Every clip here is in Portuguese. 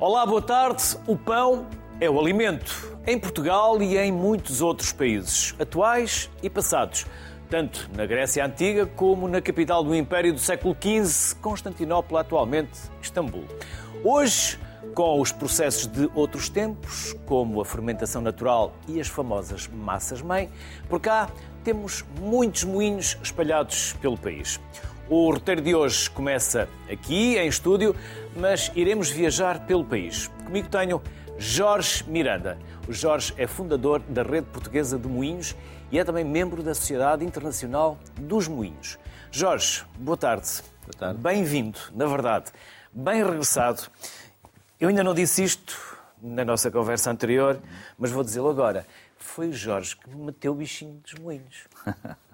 Olá, boa tarde. O pão é o alimento. Em Portugal e em muitos outros países, atuais e passados. Tanto na Grécia Antiga como na capital do Império do século XV, Constantinopla, atualmente Istambul. Hoje, com os processos de outros tempos, como a fermentação natural e as famosas massas-mãe, por cá temos muitos moinhos espalhados pelo país. O roteiro de hoje começa aqui, em estúdio, mas iremos viajar pelo país. Comigo tenho Jorge Miranda. O Jorge é fundador da Rede Portuguesa de Moinhos e é também membro da Sociedade Internacional dos Moinhos. Jorge, boa tarde. Boa tarde. Bem-vindo, na verdade. Bem regressado. Eu ainda não disse isto na nossa conversa anterior, mas vou dizê-lo agora. Foi o Jorge que me meteu o bichinho dos moinhos.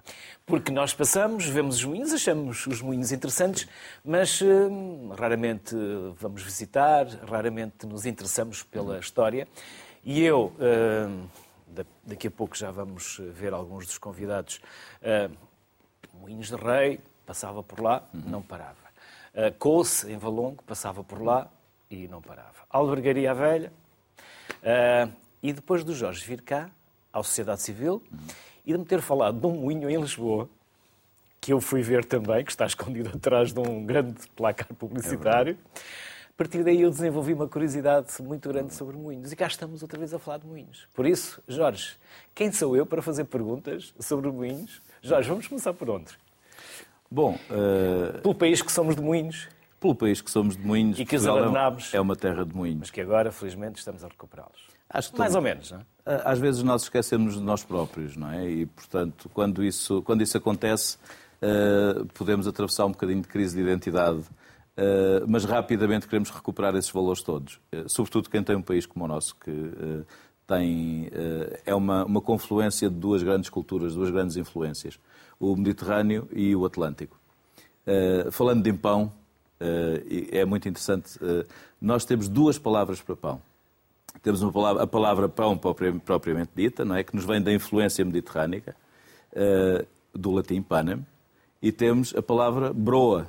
Porque nós passamos, vemos os moinhos, achamos os moinhos interessantes, mas hum, raramente vamos visitar, raramente nos interessamos pela história. E eu, hum, daqui a pouco já vamos ver alguns dos convidados, hum, Moinhos de Rei, passava por lá, não parava. Uh, Couce, em Valongo, passava por lá e não parava. Albergaria Velha. Uh, e depois do Jorge vir cá, à Sociedade Civil, e de me ter falado de um moinho em Lisboa, que eu fui ver também, que está escondido atrás de um grande placar publicitário. É a partir daí eu desenvolvi uma curiosidade muito grande sobre moinhos. E cá estamos outra vez a falar de moinhos. Por isso, Jorge, quem sou eu para fazer perguntas sobre moinhos? Jorge, vamos começar por onde? Bom, uh... pelo país que somos de moinhos. Pelo país que somos de moinhos. E que os abandonámos. É uma terra de moinhos. Mas que agora, felizmente, estamos a recuperá-los. Acho Mais ou menos, não é? Às vezes nós esquecemos de nós próprios, não é? E, portanto, quando isso, quando isso acontece, uh, podemos atravessar um bocadinho de crise de identidade, uh, mas rapidamente queremos recuperar esses valores todos. Uh, sobretudo quem tem um país como o nosso, que tem, é uma, uma confluência de duas grandes culturas, duas grandes influências, o Mediterrâneo e o Atlântico. falando de pão, é muito interessante, nós temos duas palavras para pão temos palavra, a palavra pão propriamente dita, não é? que nos vem da influência mediterrânica, uh, do latim panem, e temos a palavra broa,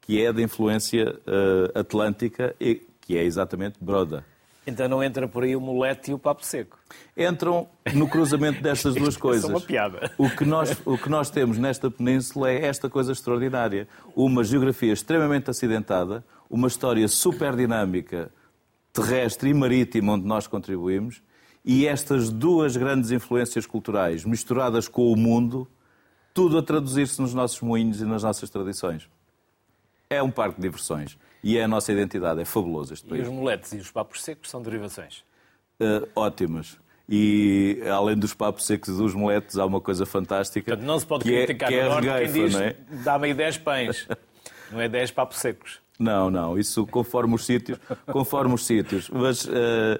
que é da influência uh, atlântica, e que é exatamente broda. Então não entra por aí o molete e o papo seco? Entram no cruzamento destas duas coisas. É uma piada. O que, nós, o que nós temos nesta península é esta coisa extraordinária. Uma geografia extremamente acidentada, uma história super dinâmica, terrestre e marítimo onde nós contribuímos, e estas duas grandes influências culturais misturadas com o mundo, tudo a traduzir-se nos nossos moinhos e nas nossas tradições. É um parque de diversões e é a nossa identidade, é fabuloso este país. E os moletes e os papos secos são derivações? Uh, ótimas. E além dos papos secos e dos moletes, há uma coisa fantástica. Portanto, não se pode que é- criticar é, que é no norte regueifa, quem diz é? dá-me aí 10 pães. não é 10 papos secos. Não, não, isso conforme os sítios, conforme os sítios. Mas uh,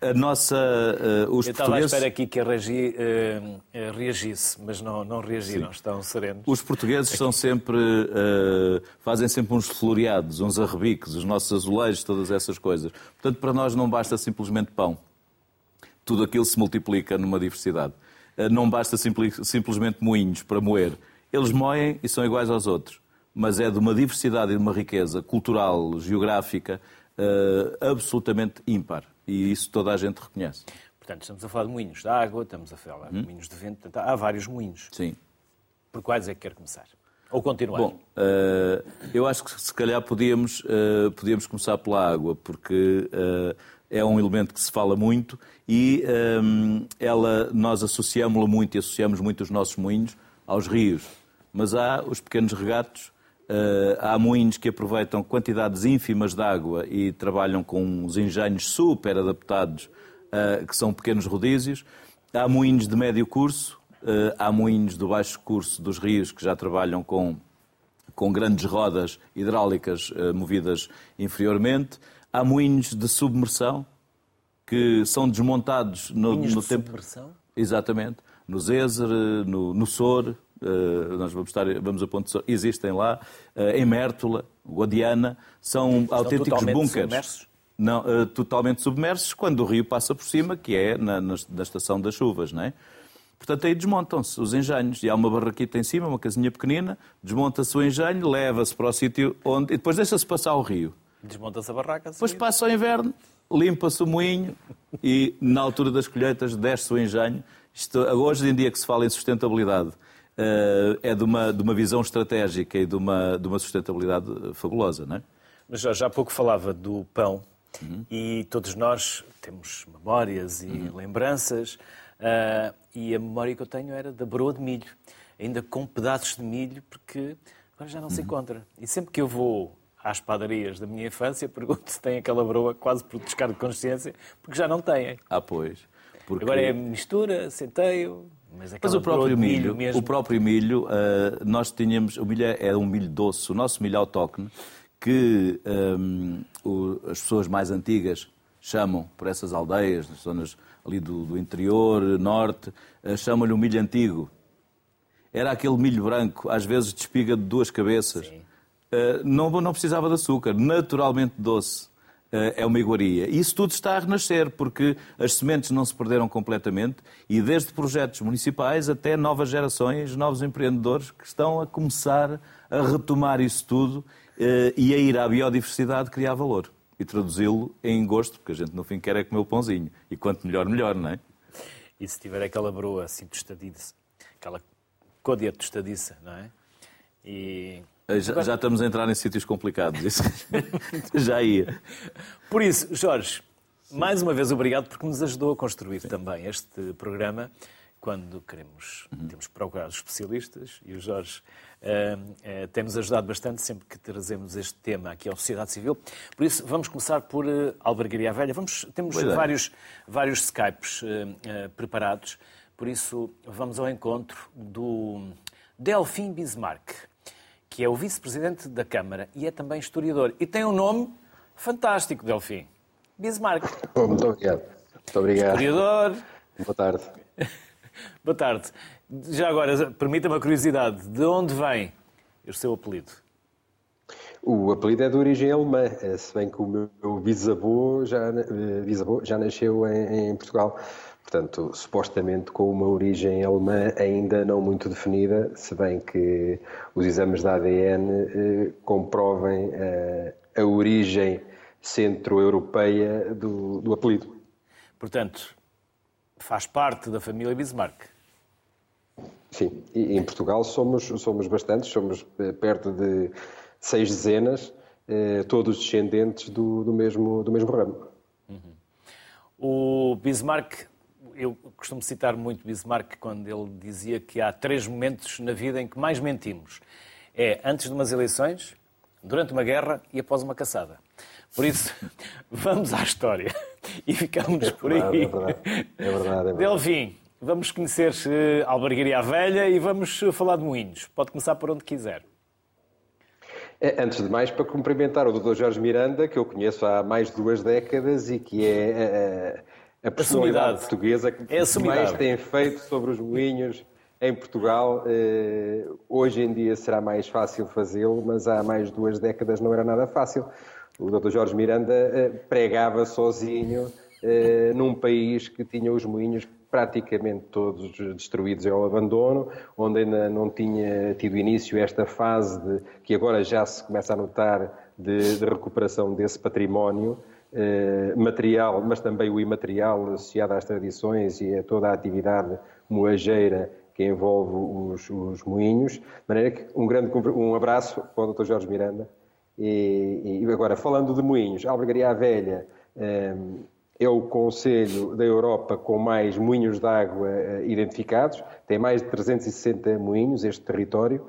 a nossa. Uh, os Eu estava à espera aqui que a Regi uh, reagisse, mas não, não reagiram, Sim. estão serenos. Os portugueses aqui. são sempre. fazem sempre uns floreados, uns arrebiques, os nossos azulejos, todas essas coisas. Portanto, para nós não basta simplesmente pão. Tudo aquilo se multiplica numa diversidade. Não basta simplesmente moinhos para moer. Eles moem e são iguais aos outros mas é de uma diversidade e de uma riqueza cultural, geográfica, uh, absolutamente ímpar. E isso toda a gente reconhece. Portanto, estamos a falar de moinhos de água, estamos a falar de hum? moinhos de vento, portanto, há vários moinhos. Sim. Por quais é que quer começar? Ou continuar? Bom, uh, eu acho que se calhar podíamos, uh, podíamos começar pela água, porque é um elemento que se fala muito e um, ela, nós associamos-la muito e associamos muito os nossos moinhos aos rios. Mas há os pequenos regatos Uh, há moinhos que aproveitam quantidades ínfimas de água e trabalham com uns engenhos super adaptados, uh, que são pequenos rodízios. Há moinhos de médio curso, uh, há moinhos do baixo curso dos rios que já trabalham com, com grandes rodas hidráulicas movidas inferiormente. Há moinhos de submersão, que são desmontados no, no de tempo. Submersão? Exatamente. No Zézer, no, no Sor, nós vamos, estar, vamos a ponto existem lá, uh, em Mértola, Guadiana, são Estão autênticos bunkers. Não, uh, totalmente submersos quando o rio passa por cima, que é na, na, na estação das chuvas, não é? Portanto, aí desmontam-se os engenhos. E há uma barraquita em cima, uma casinha pequenina, desmonta-se o engenho, leva-se para o sítio onde. e depois deixa-se passar o rio. Desmonta-se a barraca. Depois passa o inverno, limpa-se o moinho e, na altura das colheitas, desce o engenho. Isto, hoje em dia que se fala em sustentabilidade, eh, é de uma, de uma visão estratégica e de uma, de uma sustentabilidade fabulosa, não é? Mas já, há pouco falava do pão uhum. e todos nós temos memórias e uhum. lembranças uh, e a memória que eu tenho era da broa de milho, ainda com pedaços de milho, porque agora já não se uhum. encontra. E sempre que eu vou às padarias da minha infância, pergunto se tem aquela broa quase por descargo de consciência, porque já não têm. Ah, pois. Porque... Agora é mistura, centeio, mas, mas o próprio milho, milho o próprio milho, uh, nós tínhamos, o milho é um milho doce, o nosso milho autóctone, que um, o, as pessoas mais antigas chamam por essas aldeias, nas zonas ali do, do interior, norte, uh, chamam-lhe o milho antigo. Era aquele milho branco, às vezes de espiga de duas cabeças. Eh, não, não precisava de açúcar, naturalmente doce eh, é uma iguaria. E isso tudo está a renascer, porque as sementes não se perderam completamente e desde projetos municipais até novas gerações, novos empreendedores que estão a começar a retomar isso tudo eh, e a ir à biodiversidade criar valor e traduzi-lo em gosto, porque a gente no fim quer é comer o pãozinho. E quanto melhor, melhor, não é? E se tiver aquela broa assim tostadiça, aquela côdea tostadiça, não é? E eh, já, já, estamos a entrar em sítios complicados. Isso já ia. Por isso, Jorge, mais uma vez obrigado porque nos ajudou a construir Sim. também este programa. Quando queremos, uhum. temos procurar os especialistas e o Jorge uh, uh, tem-nos ajudado bastante sempre que trazemos este tema aqui à sociedade civil. Por isso, vamos começar por uh, Albergaria Velha. Vamos, temos vários, vários Skypes preparados, por isso vamos ao encontro do Delfim Bismarck que é o vice-presidente da Câmara e é também historiador. E tem um nome fantástico, Delfim. Bismarck. muito obrigado. Muito obrigado. Historiador. Boa tarde. Boa tarde. Já agora, permita-me a curiosidade. De onde vem o seu apelido? O apelido é de origem alemã, se bem que o meu bisavô já, eh, bisavô já nasceu em, em Portugal. Portanto, supostamente com uma origem alemã ainda não muito definida, se bem que os exames da ADN eh, comprovem eh, a origem centro-europeia do, do apelido. Portanto, faz parte da família Bismarck. Sim, e em Portugal somos, somos bastantes, somos eh, perto de seis dezenas, eh, todos descendentes do, do, mesmo, do mesmo ramo. Uhum. O Bismarck eu costumo citar muito Bismarck quando ele dizia que há três momentos na vida em que mais mentimos. É antes de umas eleições, durante uma guerra e após uma caçada. Por isso, vamos à história e ficamos por aí. É verdade, é verdade. É verdade. Delfim, vamos conhecer a Albergaria Velha e vamos falar de moinhos. Pode começar por onde quiser. É, antes de mais, para cumprimentar o Dr. Jorge Miranda, que eu conheço há mais de duas décadas e que é eh, a personalidade portuguesa que é mais tem feito sobre os moinhos em Portugal. Eh, hoje em dia será mais fácil fazê-lo, mas há mais de duas décadas não era nada fácil. O Dr. Jorge Miranda eh, pregava sozinho eh, num país que tinha os moinhos praticamente todos destruídos ao abandono, onde ainda não tinha tido início esta fase de, que agora já se começa a notar de, de recuperação desse património. Eh, material, mas também o imaterial associado às tradições e a toda a atividade moageira que envolve os, os moinhos. De maneira que um grande um abraço para o Dr. Jorge Miranda. E, e agora, falando de moinhos, a Albergaria Velha eh, é o Conselho da Europa com mais moinhos de água eh, identificados. Tem mais de 360 moinhos, este território.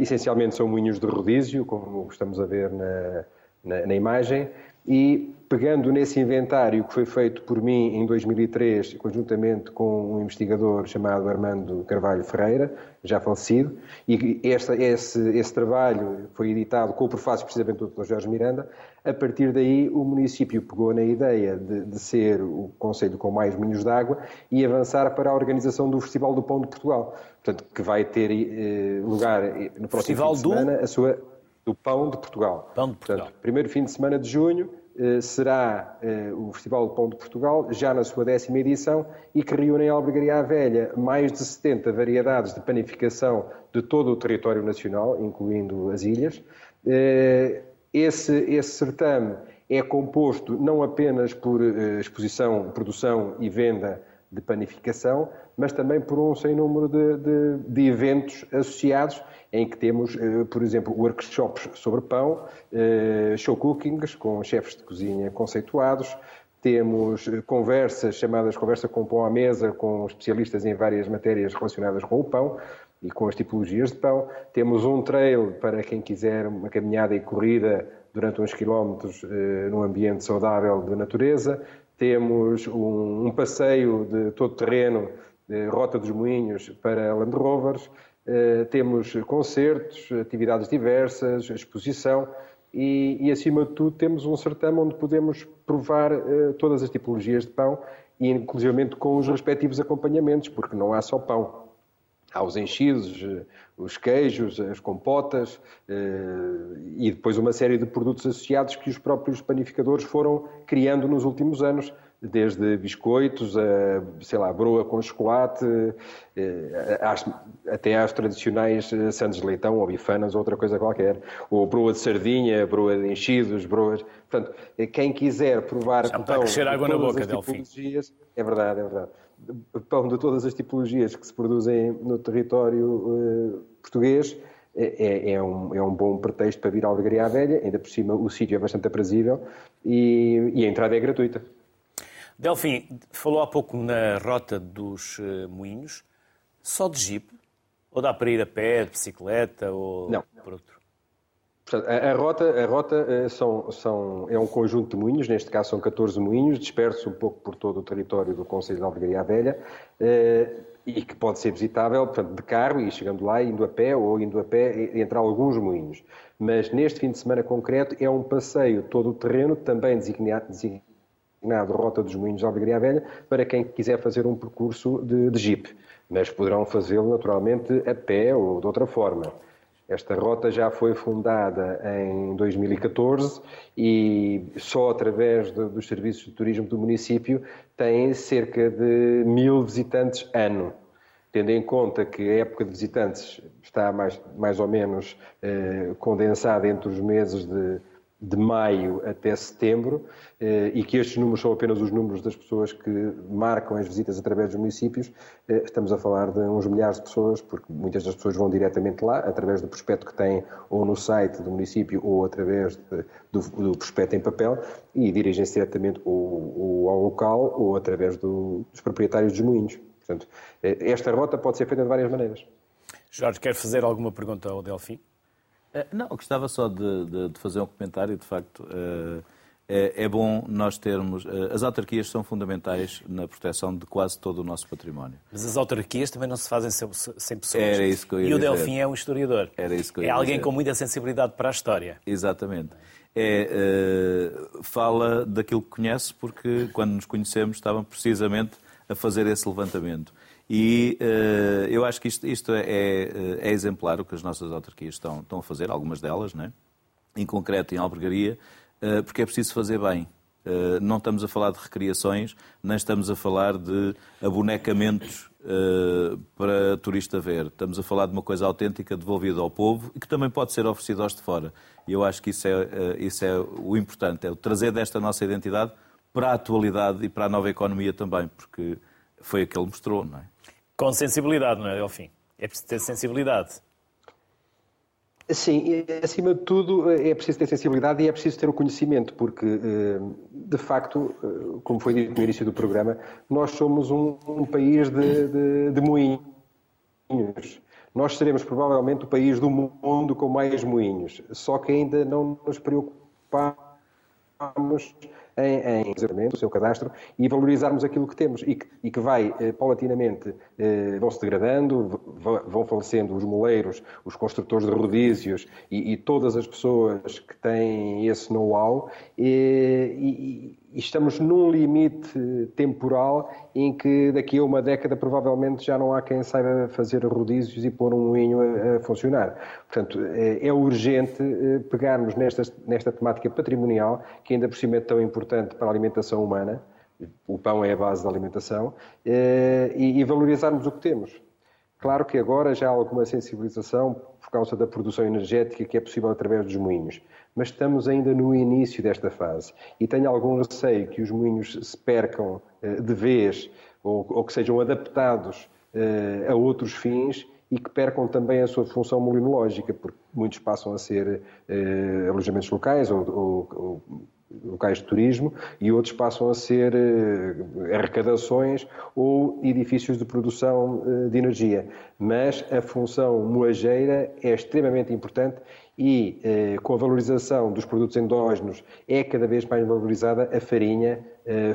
essencialmente são moinhos de rodízio, como estamos a ver na, na, na imagem e pegando nesse inventário que foi feito por mim em 2003, conjuntamente com um investigador chamado Armando Carvalho Ferreira, já falecido, e esse, esse trabalho foi editado com o prefácio precisamente do Dr. Jorge Miranda, a partir daí o município pegou na ideia de, de ser o conselho com mais moinhos de água e avançar para a organização do Festival do Pão de Portugal, portanto, que vai ter eh, lugar eh, no próximo Festival fim de semana, do... a sua do Pão de Portugal. Pão de Portugal. Portanto, primeiro fim de semana de junho eh, será eh, o Festival do Pão de Portugal, já na sua décima edição, e que reúne em Albergaria Velha mais de 70 variedades de panificação de todo o território nacional, incluindo as ilhas. Eh, Esse, esse certame é composto não apenas por uh, exposição, produção e venda de panificação, mas também por um sem número de, de, de eventos associados, em que temos, uh, por exemplo, workshops sobre pão, uh, show cookings com chefes de cozinha conceituados, temos conversas chamadas Conversa com Pão à Mesa, com especialistas em várias matérias relacionadas com o pão e com as tipologias de pão. Temos um trail para quem quiser uma caminhada e corrida durante uns quilómetros eh, num ambiente saudável de natureza. Temos um, um passeio de todo terreno, Rota dos Moinhos, para Land Rovers. Eh, temos concertos, atividades diversas, exposição. E, e, acima de tudo, temos um certame onde podemos provar eh, todas as tipologias de pão, e com os respectivos acompanhamentos, porque não há só pão. Há os enchidos, eh, os queijos, as compotas eh, e depois uma série de produtos associados que os próprios panificadores foram criando nos últimos anos, desde biscoitos, a, sei lá, broa com chocolate, eh, até às tradicionais sandes de leitão ou bifanas ou outra coisa qualquer, ou broa de sardinha, broa de enchidos, broas... Portanto, quem quiser provar... Já pão, a água na boca, Delfim. É verdade, é verdade pão de todas as tipologias que se produzem no território português é, é, um, é um bom pretexto para vir à Alvegaria Velha, ainda por cima o sítio é bastante aprazível e, e, a entrada é gratuita. Delfim, falou há pouco na rota dos uh, moinhos, só de jeep? Ou dá para ir a pé, de bicicleta ou Não. por outro? Portanto, a, a, rota, a rota eh, são, são, é um conjunto de moinhos, neste caso são 14 moinhos, dispersos um pouco por todo o território do Conselho de Alvegaria Velha, eh, e que pode ser visitável, portanto, de carro e chegando lá, indo a pé ou indo a pé entre alguns moinhos. Mas neste fim de semana concreto é um passeio todo o terreno, também designado, designado Rota dos Moinhos de Alvegaria Velha, para quem quiser fazer um percurso de, de jeep. Mas poderão fazê-lo naturalmente a pé ou de outra forma. Esta rota já foi fundada em 2014 e só através de, dos serviços de turismo do município tem cerca de mil visitantes ano. Tendo em conta que a época de visitantes está mais, mais ou menos eh, condensada entre os meses de de maio até setembro eh, e que estes números são apenas os números das pessoas que marcam as visitas através dos municípios, eh, estamos a falar de uns milhares de pessoas, porque muitas das pessoas vão diretamente lá, através do prospecto que têm ou no site do município ou através de, do, do, prospecto em papel e dirigem-se diretamente ou, ou, ao local ou através do, dos proprietários dos moinhos. Portanto, eh, esta rota pode ser feita de várias maneiras. Jorge, quer fazer alguma pergunta ao Delfim? Eh, não, gostava só de, de, de, fazer um comentário. De facto, uh, é, é, bom nós termos. Uh, as autarquias são fundamentais na proteção de quase todo o nosso património. Mas as autarquias também não se fazem sem, sem pessoas. Era isso que eu ia E o Delfim é um historiador. Era isso que eu ia É alguém dizer. com muita sensibilidade para a história. Exatamente. É, fala daquilo que conhece, porque quando nos conhecemos estavam precisamente a fazer esse levantamento. E uh, eu acho que isto, isto é, é, é, exemplar o que as nossas autarquias estão, estão a fazer, algumas delas, né? em concreto em albergaria, uh, porque é preciso fazer bem. Uh, não estamos a falar de recriações, nem estamos a falar de abonecamentos para turista ver. Estamos a falar de uma coisa autêntica devolvida ao povo e que também pode ser oferecida aos de fora. E eu acho que isso é, isso é o importante, é o trazer desta nossa identidade para a atualidade e para a nova economia também, porque foi o que ele mostrou, não é? Com sensibilidade, não é, Delfim? É preciso ter sensibilidade. Sim, acima de tudo é preciso ter sensibilidade e é preciso ter o conhecimento, porque, eh, de facto, eh, como foi dito no início do programa, nós somos um, um país de, de, de moinhos. Nós seremos provavelmente o país do mundo com mais moinhos, só que ainda não nos preocupamos em, em o seu cadastro e valorizarmos aquilo que temos e que, e que vai eh, paulatinamente eh, vão se degradando, vão falecendo os moleiros, os construtores de rodízios e, e todas as pessoas que têm esse know-how e estamos num limite temporal em que daqui a uma década provavelmente já não há quem saiba fazer rodízios e pôr um moinho a, a funcionar. Portanto, é, é urgente eh, pegarmos nesta, nesta temática patrimonial, que ainda por cima é tão importante para a alimentação humana, o pão é a base da alimentação, eh, e, e valorizarmos o que temos. Claro que agora já há alguma sensibilização por causa da produção energética que é possível através dos moinhos, mas estamos ainda no início desta fase. E tenho algum receio que os moinhos se percam eh, de vez ou, ou que sejam adaptados eh, a outros fins e que percam também a sua função molinológica, porque muitos passam a ser eh, alojamentos locais ou, ou, ou locais de turismo e outros passam a ser eh, arrecadações ou edifícios de produção eh, de energia. Mas a função moageira é extremamente importante e eh, com a valorização dos produtos endógenos é cada vez mais valorizada a farinha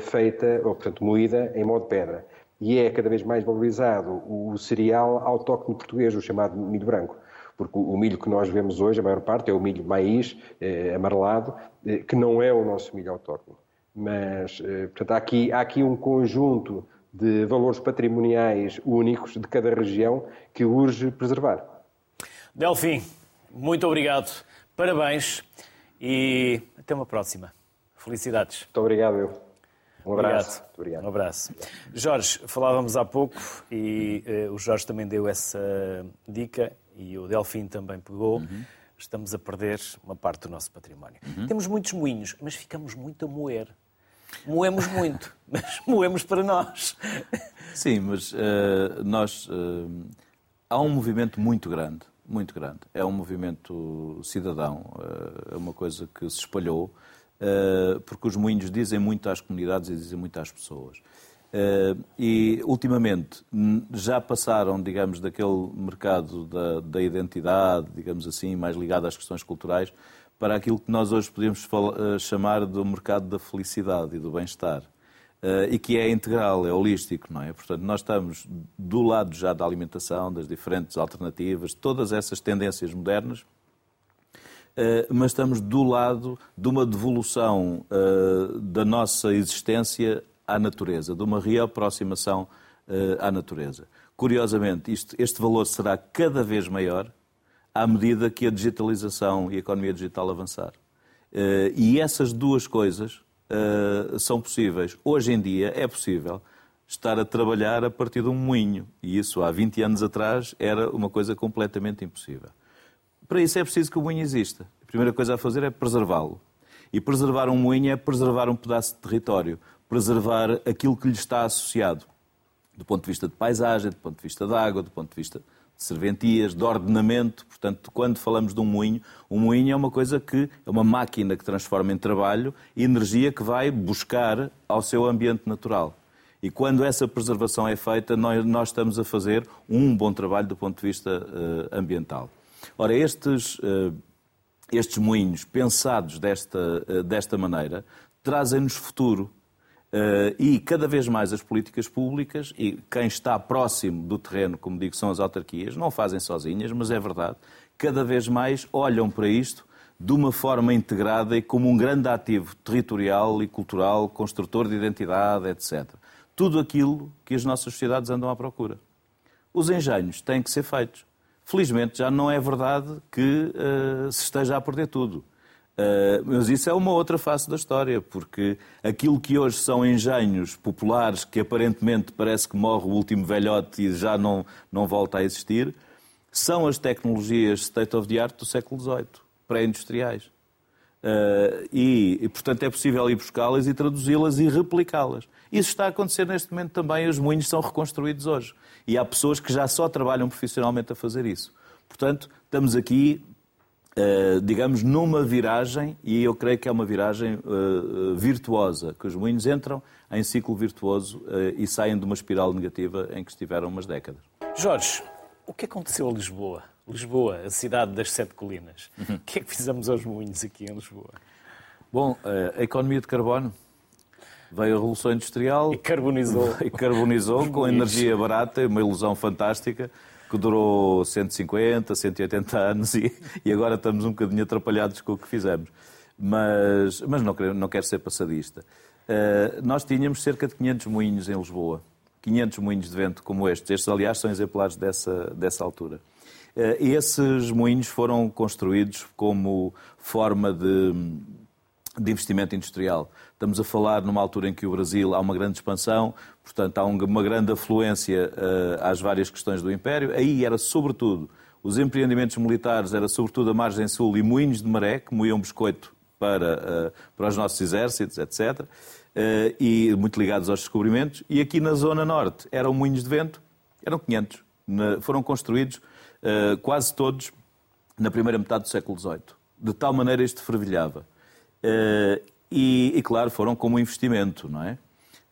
feita, ou portanto moída em modo pedra. E é cada vez mais valorizado o cereal autóctone português, o chamado milho branco porque o milho que nós vemos hoje, a maior parte, é o milho maíz, eh, amarelado, eh, que não é o nosso milho autóctone. Mas, eh, portanto, há aqui, há aqui um conjunto de valores patrimoniais únicos de cada região que urge preservar. Delfim, muito obrigado, parabéns e até uma próxima. Felicidades. Muito obrigado, eu. Um abraço. Obrigado. obrigado. Um abraço. Jorge, falávamos há pouco e uh, o Jorge também deu essa dica e o Delfim também pegou, uhum. estamos a perder uma parte do nosso património. Uhum. Temos muitos moinhos, mas ficamos muito a moer. Moemos muito, mas moemos para nós. Sim, mas uh, nós. Uh, há um movimento muito grande, muito grande. É um movimento cidadão, uh, é uma coisa que se espalhou, porque os moinhos dizem muito às comunidades e dizem muito às pessoas. Uh, e ultimamente já passaram, digamos, daquele mercado da, da, identidade, digamos assim, mais ligado às questões culturais, para aquilo que nós hoje podemos uh, chamar do mercado da felicidade e do bem-estar. Uh, e que é integral, é holístico, não é? Portanto, nós estamos do lado já da alimentação, das diferentes alternativas, todas essas tendências modernas, mas estamos do lado de uma devolução da nossa existência à natureza, de uma reaproximação uh, à natureza. Curiosamente, isto, este valor será cada vez maior à medida que a digitalização e a economia digital avançar. Uh, e essas duas coisas uh, são possíveis. Hoje em dia é possível estar a trabalhar a partir de um moinho. E isso há 20 anos atrás era uma coisa completamente impossível. Para isso é preciso que o moinho exista. A primeira coisa a fazer é preservá-lo. E preservar um moinho é preservar um pedaço de território preservar aquilo que lhe está associado, do ponto de vista de paisagem, do ponto de vista de água, do ponto de vista de serventias, de ordenamento. Portanto, quando falamos de um moinho, um moinho é uma coisa que é uma máquina que transforma em trabalho energia que vai buscar ao seu ambiente natural. E quando essa preservação é feita, nós, nós estamos a fazer um bom trabalho do ponto de vista uh, ambiental. Ora, estes, uh, estes moinhos pensados desta, uh, desta maneira trazem-nos futuro. Uh, e cada vez mais as políticas públicas e quem está próximo do terreno, como digo, são as autarquias, não fazem sozinhas, mas é verdade, cada vez mais olham para isto de uma forma integrada e como um grande ativo territorial e cultural, construtor de identidade, etc. Tudo aquilo que as nossas sociedades andam à procura. Os engenhos têm que ser feitos. Felizmente já não é verdade que uh, se esteja a perder tudo. Uh, mas isso é uma outra face da história, porque aquilo que hoje são engenhos populares, que aparentemente parece que morre o último velhote e já não, não volta a existir, são as tecnologias state of the art do século XVIII, pré-industriais. Uh, e, e, portanto, é possível ir buscá-las e traduzi-las e replicá-las. Isso está a acontecer neste momento também. Os moinhos são reconstruídos hoje. E há pessoas que já só trabalham profissionalmente a fazer isso. Portanto, estamos aqui Uh, digamos, numa viragem, e eu creio que é uma viragem uh, virtuosa, que os moinhos entram em ciclo virtuoso uh, e saem de uma espiral negativa em que estiveram umas décadas. Jorge, o que aconteceu a Lisboa? Lisboa, a cidade das sete colinas. Uhum. O que é que fizemos aos moinhos aqui em Lisboa? Bom, a economia de carbono. Veio a Revolução Industrial. E carbonizou. E carbonizou com energia barata, uma ilusão fantástica que durou 150, 180 anos e, e agora estamos um bocadinho atrapalhados com o que fizemos. Mas, mas não, quero, não quero ser passadista. Uh, nós tínhamos cerca de 500 moinhos em Lisboa. 500 moinhos de vento como estes. Estes, aliás, são exemplares dessa, dessa altura. Uh, esses moinhos foram construídos como forma de, de investimento industrial. Estamos a falar numa altura em que o Brasil há uma grande expansão, portanto há uma grande afluência uh, às várias questões do Império. Aí era sobretudo os empreendimentos militares, era sobretudo a margem sul e moinhos de maré, que moíam biscoito para, uh, para os nossos exércitos, etc. Uh, e muito ligados aos descobrimentos. E aqui na zona norte eram moinhos de vento, eram 500. Na, foram construídos quase todos na primeira metade do século XVIII. De tal maneira isto fervilhava. E, e, claro, foram como investimento, não é?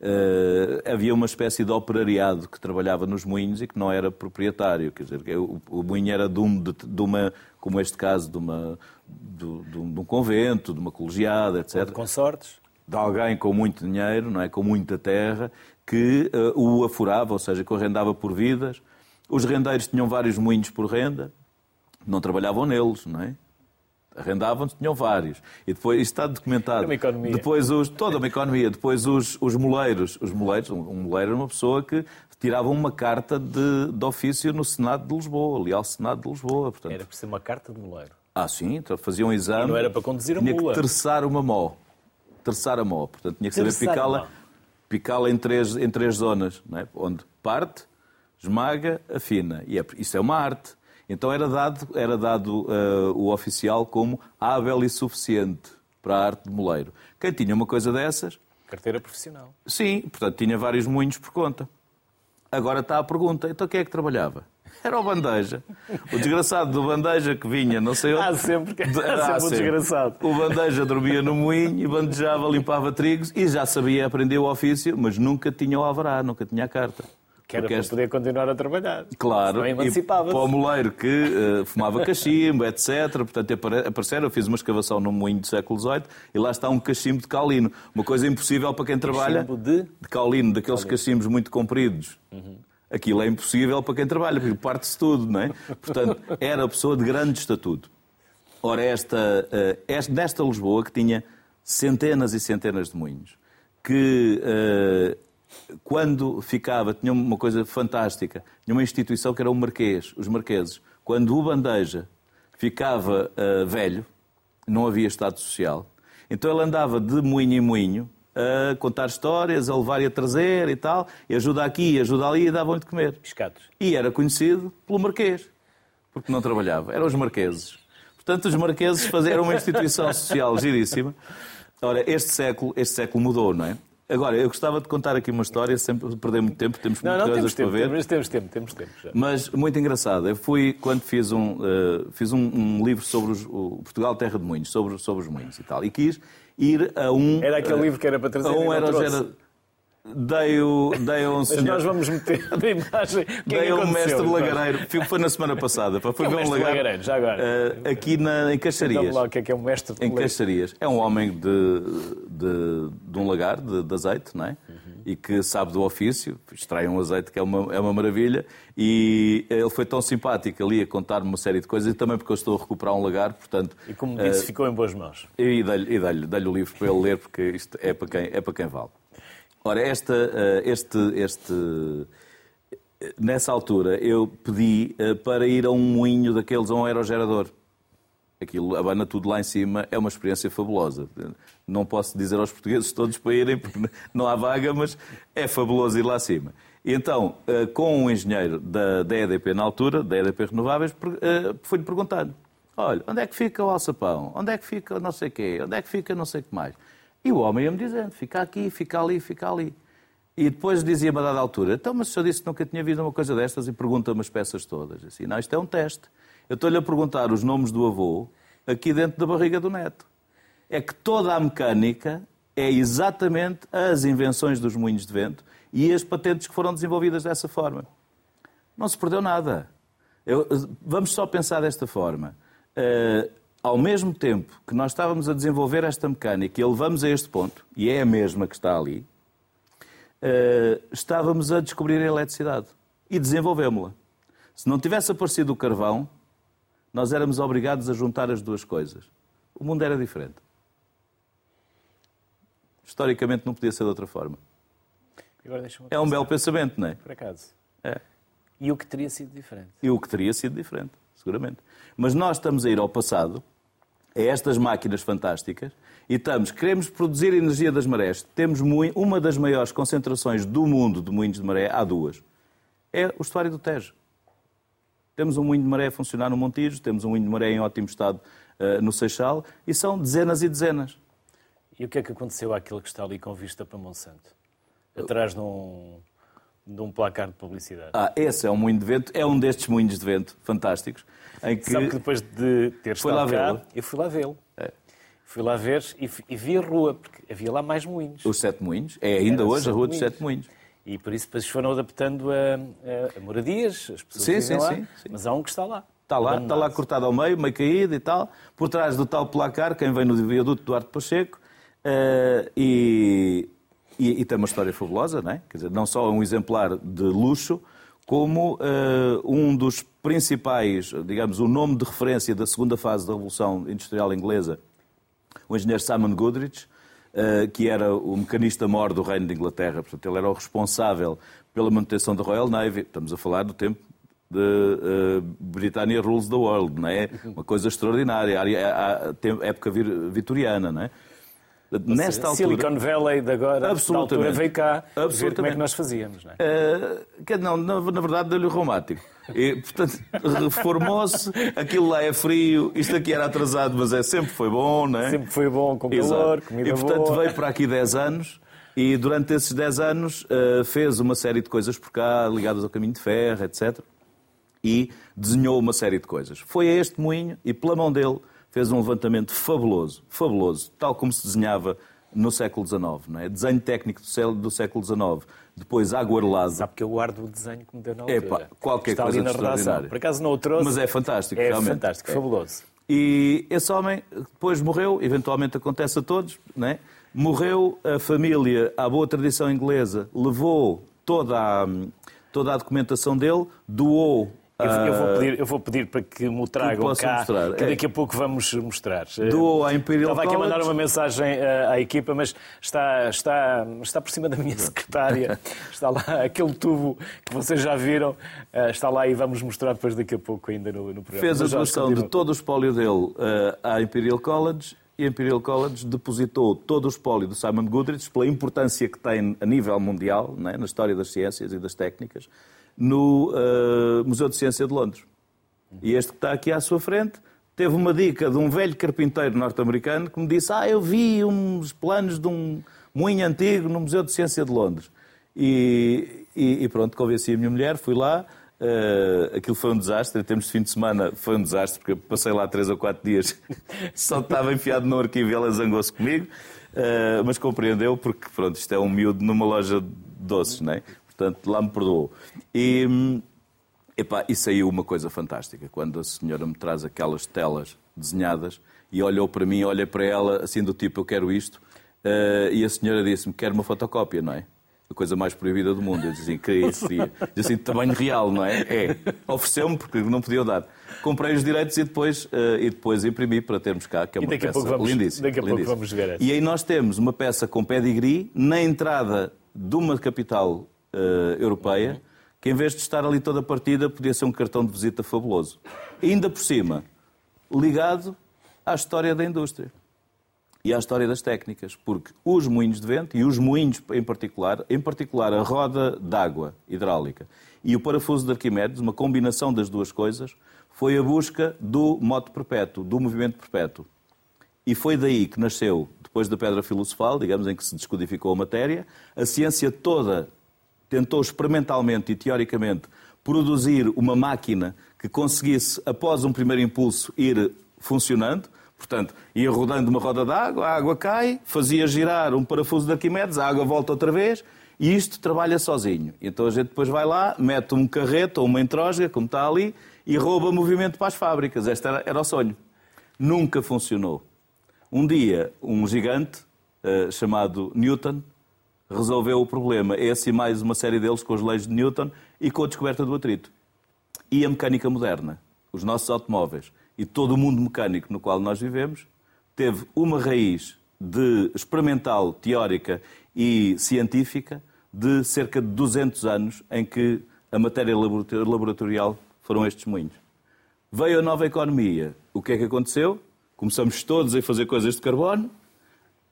Uh, havia uma espécie de operariado que trabalhava nos moinhos e que não era proprietário, quer dizer, o, o moinho era de, um, de, de, uma, como este caso, de, uma, de, um, de um convento, de uma colegiada, etc. De consortes. De alguém com muito dinheiro, não é? com muita terra, que uh, o afurava, ou seja, que o arrendava por vidas. Os rendeiros tinham vários moinhos por renda, não trabalhavam neles, não é? Arrendavam-se, tinham vários. E depois, isto está documentado. Uma economia. Depois os, toda uma economia. Depois os, os moleiros. Os moleiros, um moleiro era uma pessoa que tirava uma carta de, de ofício no Senado de Lisboa, ali ao Senado de Lisboa. Portanto. Era por ser uma carta de moleiro. Ah, sim, então fazia um exame. E não era para conduzir a tinha mula. Tinha que terçar uma mó. Terçar a mó. Portanto, tinha que saber picá-la picá em, três, em três zonas, não é? onde parte, esmaga, afina. E é, isso é uma arte. Então era dado, era dado uh, o oficial como hábil e suficiente para a arte de moleiro. Quem tinha uma coisa dessas... Carteira profissional. Sim, portanto tinha vários moinhos por conta. Agora está a pergunta, então quem é que trabalhava? Era o Bandeja. O desgraçado do Bandeja que vinha, não sei onde. Há sempre, há sempre, sempre. desgraçado. O Bandeja dormia no moinho e bandejava, limpava trigos e já sabia aprender o ofício, mas nunca tinha o alvará, nunca tinha a carta. Que era para este... poder continuar a trabalhar. Claro, e para o moleiro que uh, fumava cachimbo, etc. Portanto, apareceram, eu fiz uma escavação no moinho do século XVIII e lá está um cachimbo de caulino. Uma coisa impossível para quem trabalha. Cachimbo de? De caulino, daqueles caulino. cachimbos muito compridos. Uhum. Aquilo é impossível para quem trabalha, porque parte-se tudo, não é? Portanto, era a pessoa de grande estatuto. Ora, esta, uh, esta, nesta Lisboa, que tinha centenas e centenas de moinhos, que uh, quando ficava, tinha uma coisa fantástica, tinha uma instituição que era o Marquês, os Marqueses. Quando o Bandeja ficava uh, velho, não havia Estado Social, então ele andava de moinho em moinho a contar histórias, a levar e a trazer e tal, e ajuda aqui, ajuda ali e davam-lhe de comer. Pescados. E era conhecido pelo Marquês, porque não trabalhava, eram os Marqueses. Portanto, os Marqueses faziam uma instituição social giríssima. Ora, este século, este século mudou, não é? Agora, eu gostava de contar aqui uma história, sempre perder muito tempo, temos não, muitas não, coisas temos para tempo, ver. Temos, tempo, temos tempo. Já. Mas muito engraçado. Eu fui, quando fiz um, uh, fiz um, um, livro sobre os, o Portugal Terra de Moinhos, sobre, sobre os moinhos e tal, e quis ir a um... Era aquele uh, livro que era para trazer a um era, Dei-o dei um senhor... Mas nós vamos meter a imagem. É dei um mestre lagareiro. Foi na semana passada. Foi ver um lagareiro. já agora. Uh, aqui na, em Caixarias. lá o que é que é um mestre Em Caixarias. É um homem de, de, de um lagar, de, de, azeite, não é? Uhum. E que sabe do ofício. Extrai um azeite que é uma, é uma maravilha. E ele foi tão simpático ali a contar-me uma série de coisas. E também porque eu estou a recuperar um lagar, portanto... E como disse, uh, ficou em boas mãos. E dei-lhe dei dei o livro para ele ler, porque isto é para quem, é para quem vale. Ora, esta, eh, este, este, nessa altura eu pedi eh, para ir a um moinho daqueles, a um aerogerador. Aquilo abana tudo lá em cima, é uma experiência fabulosa. Não posso dizer aos portugueses todos para irem, porque não há vaga, mas é fabuloso ir lá acima. E então, eh, com um engenheiro da, da EDP na altura, da EDP Renováveis, fui-lhe perguntando: olha, onde é que fica o alçapão? Onde é que fica não sei o quê? Onde é que fica não sei o que mais? E o homem ia-me dizendo, fica aqui, fica ali, fica ali. E depois dizia-me a dada altura, então, mas o senhor disse que nunca tinha visto uma coisa destas e pergunta-me as peças todas. Assim, não, isto é um teste. Eu estou-lhe a perguntar os nomes do avô aqui dentro da barriga do neto. É que toda a mecânica é exatamente as invenções dos moinhos de vento e as patentes que foram desenvolvidas dessa forma. Não se perdeu nada. Eu, vamos só pensar desta forma. Uh, ao mesmo tempo que nós estávamos a desenvolver esta mecânica e a levamos a este ponto, e é a mesma que está ali, uh, estávamos a descobrir a eletricidade e desenvolvemos-la. Se não tivesse aparecido o carvão, nós éramos obrigados a juntar as duas coisas. O mundo era diferente. Historicamente não podia ser de outra forma. é um belo pensamento, não é? Por acaso. É. E o que teria sido diferente? E o que teria sido diferente, seguramente. Mas nós estamos a ir ao passado a estas máquinas fantásticas e estamos, queremos produzir energia das marés. Temos uma das maiores concentrações do mundo de moinhos de maré, há duas. É o estuário do Tejo. Temos um moinho de maré a funcionar no Montijo, temos um moinho de maré em ótimo estado uh, no Seixal e são dezenas e dezenas. E o que é que aconteceu àquele que está ali com vista para Monsanto? Atrás de um, de um placar de publicidade. Ah, esse é um moinho de vento, é um destes moinhos de vento fantásticos. Em que... Sabe que depois de ter estado lá cá, eu fui lá vê-lo. É. Fui lá ver e, e, vi a rua, porque havia lá mais moinhos. Os Sete Moinhos. É ainda hoje a Rua dos Sete Moinhos. E por isso depois foram adaptando a, a, a moradias, as pessoas sim, sim, lá, sim, sim, mas há um que está lá. Está lá, está lá cortado ao meio, meio caído e tal. Por trás do tal placar, quem vem no viaduto Duarte Pacheco. Uh, e, e, e, tem uma história fabulosa, não é? Quer dizer, não só é um exemplar de luxo, como uh, um dos principais, digamos, o nome de referência da segunda fase da Revolução Industrial Inglesa, o engenheiro Simon Goodrich, uh, que era o mecanista-mor do Reino de Inglaterra. Portanto, ele era o responsável pela manutenção da Royal Navy. Estamos a falar do tempo de uh, Britannia Rules the World, não é? Uma coisa extraordinária, a, a, a época vitoriana, não é? Nesta altura, Silicon Valley de agora, absolutamente, altura veio cá ver como é que nós fazíamos. Não, é? uh, não na, na verdade deu-lhe o reumático. E, portanto, reformou-se, aquilo lá é frio, isto aqui era atrasado, mas é, sempre foi bom, não é? Sempre foi bom, com calor, Exato. comida E, portanto, boa. veio para aqui 10 anos e durante esses 10 anos uh, fez uma série de coisas por cá, ligadas ao caminho de ferro, etc. E desenhou uma série de coisas. Foi a este moinho e, pela mão dele, fez um levantamento fabuloso, fabuloso, tal como se desenhava no século XIX, não é? Desenho técnico do século XIX, depois aguarelado. Sabe que eu guardo o desenho que me deu na altura. Epa, qualquer Está coisa ali na redação. Por acaso não o trouxe. Mas é fantástico, é realmente. fantástico, é. fabuloso. E esse homem depois morreu, eventualmente acontece a todos, não é? Morreu, a família, à boa tradição inglesa, levou toda a, toda a documentação dele, doou eu, eu, vou ah, pedir, eu vou pedir para que me tragam cá, mostrar. que daqui a pouco vamos mostrar. Do à Imperial Estava aqui a mandar uma mensagem eh, à equipa, mas está, está, está por cima da minha secretária. Está lá aquele tubo que vocês já viram, eh, está lá e vamos mostrar depois daqui a pouco ainda no, no programa. Fez a doação de todo o espólio dele eh, à Imperial College e a Imperial College depositou todo o espólio do Simon Goodrich, pela importância que tem a nível mundial, é? na história das ciências e das técnicas, no uh, Museu de Ciência de Londres. E este que está aqui à sua frente teve uma dica de um velho carpinteiro norte-americano que me disse: Ah, eu vi uns planos de um moinho antigo no Museu de Ciência de Londres. E, e, e pronto, convenci a minha mulher, fui lá. Uh, aquilo foi um desastre. Em termos de fim de semana, foi um desastre, porque passei lá três ou quatro dias, só estava enfiado no arquivo e ela zangou-se comigo. Uh, mas compreendeu, porque pronto, isto é um miúdo numa loja de doces, não é? Portanto, lá me perdoou. E, epá, e saiu uma coisa fantástica. Quando a senhora me traz aquelas telas desenhadas e olhou para mim, olha para ela, assim do tipo, eu quero isto. Uh, e a senhora disse-me, quero uma fotocópia, não é? A coisa mais proibida do mundo. Eu disse assim, que isso seria? Disse assim, de tamanho real, não é? É. Ofereceu-me, porque não podia dar. Comprei os direitos e depois, uh, e depois imprimi para termos cá, que é uma peça vamos, lindíssima. Daqui a pouco vamos ver essa. E aí nós temos uma peça com pedigree na entrada de uma capital uh, europeia, que em vez de estar ali toda a partida, podia ser um cartão de visita fabuloso. E ainda por cima, ligado à história da indústria e à história das técnicas, porque os moinhos de vento, e os moinhos em particular, em particular a roda d'água hidráulica e o parafuso de Arquimedes, uma combinação das duas coisas, foi a busca do moto perpétuo, do movimento perpétuo. E foi daí que nasceu, depois da pedra filosofal, digamos, em que se descodificou a matéria, a ciência toda tentou experimentalmente e teoricamente produzir uma máquina que conseguisse, após um primeiro impulso, ir funcionando. Portanto, ia rodando uma roda d'água, a água cai, fazia girar um parafuso de Arquimedes, a água volta outra vez e isto trabalha sozinho. Então a gente depois vai lá, mete um carreto ou uma entrósga, como está ali, e rouba movimento para as fábricas. Este era, era o sonho. Nunca funcionou. Um dia, um gigante uh, chamado Newton resolveu o problema. Esse e mais uma série deles com as leis de Newton e com a descoberta do atrito. E a mecânica moderna, os nossos automóveis e todo o mundo mecânico no qual nós vivemos, teve uma raiz de experimental, teórica e científica de cerca de 200 anos em que a matéria laboratorial foram estes moinhos. Veio a nova economia. O que é que aconteceu? Começamos todos a fazer coisas de carbono,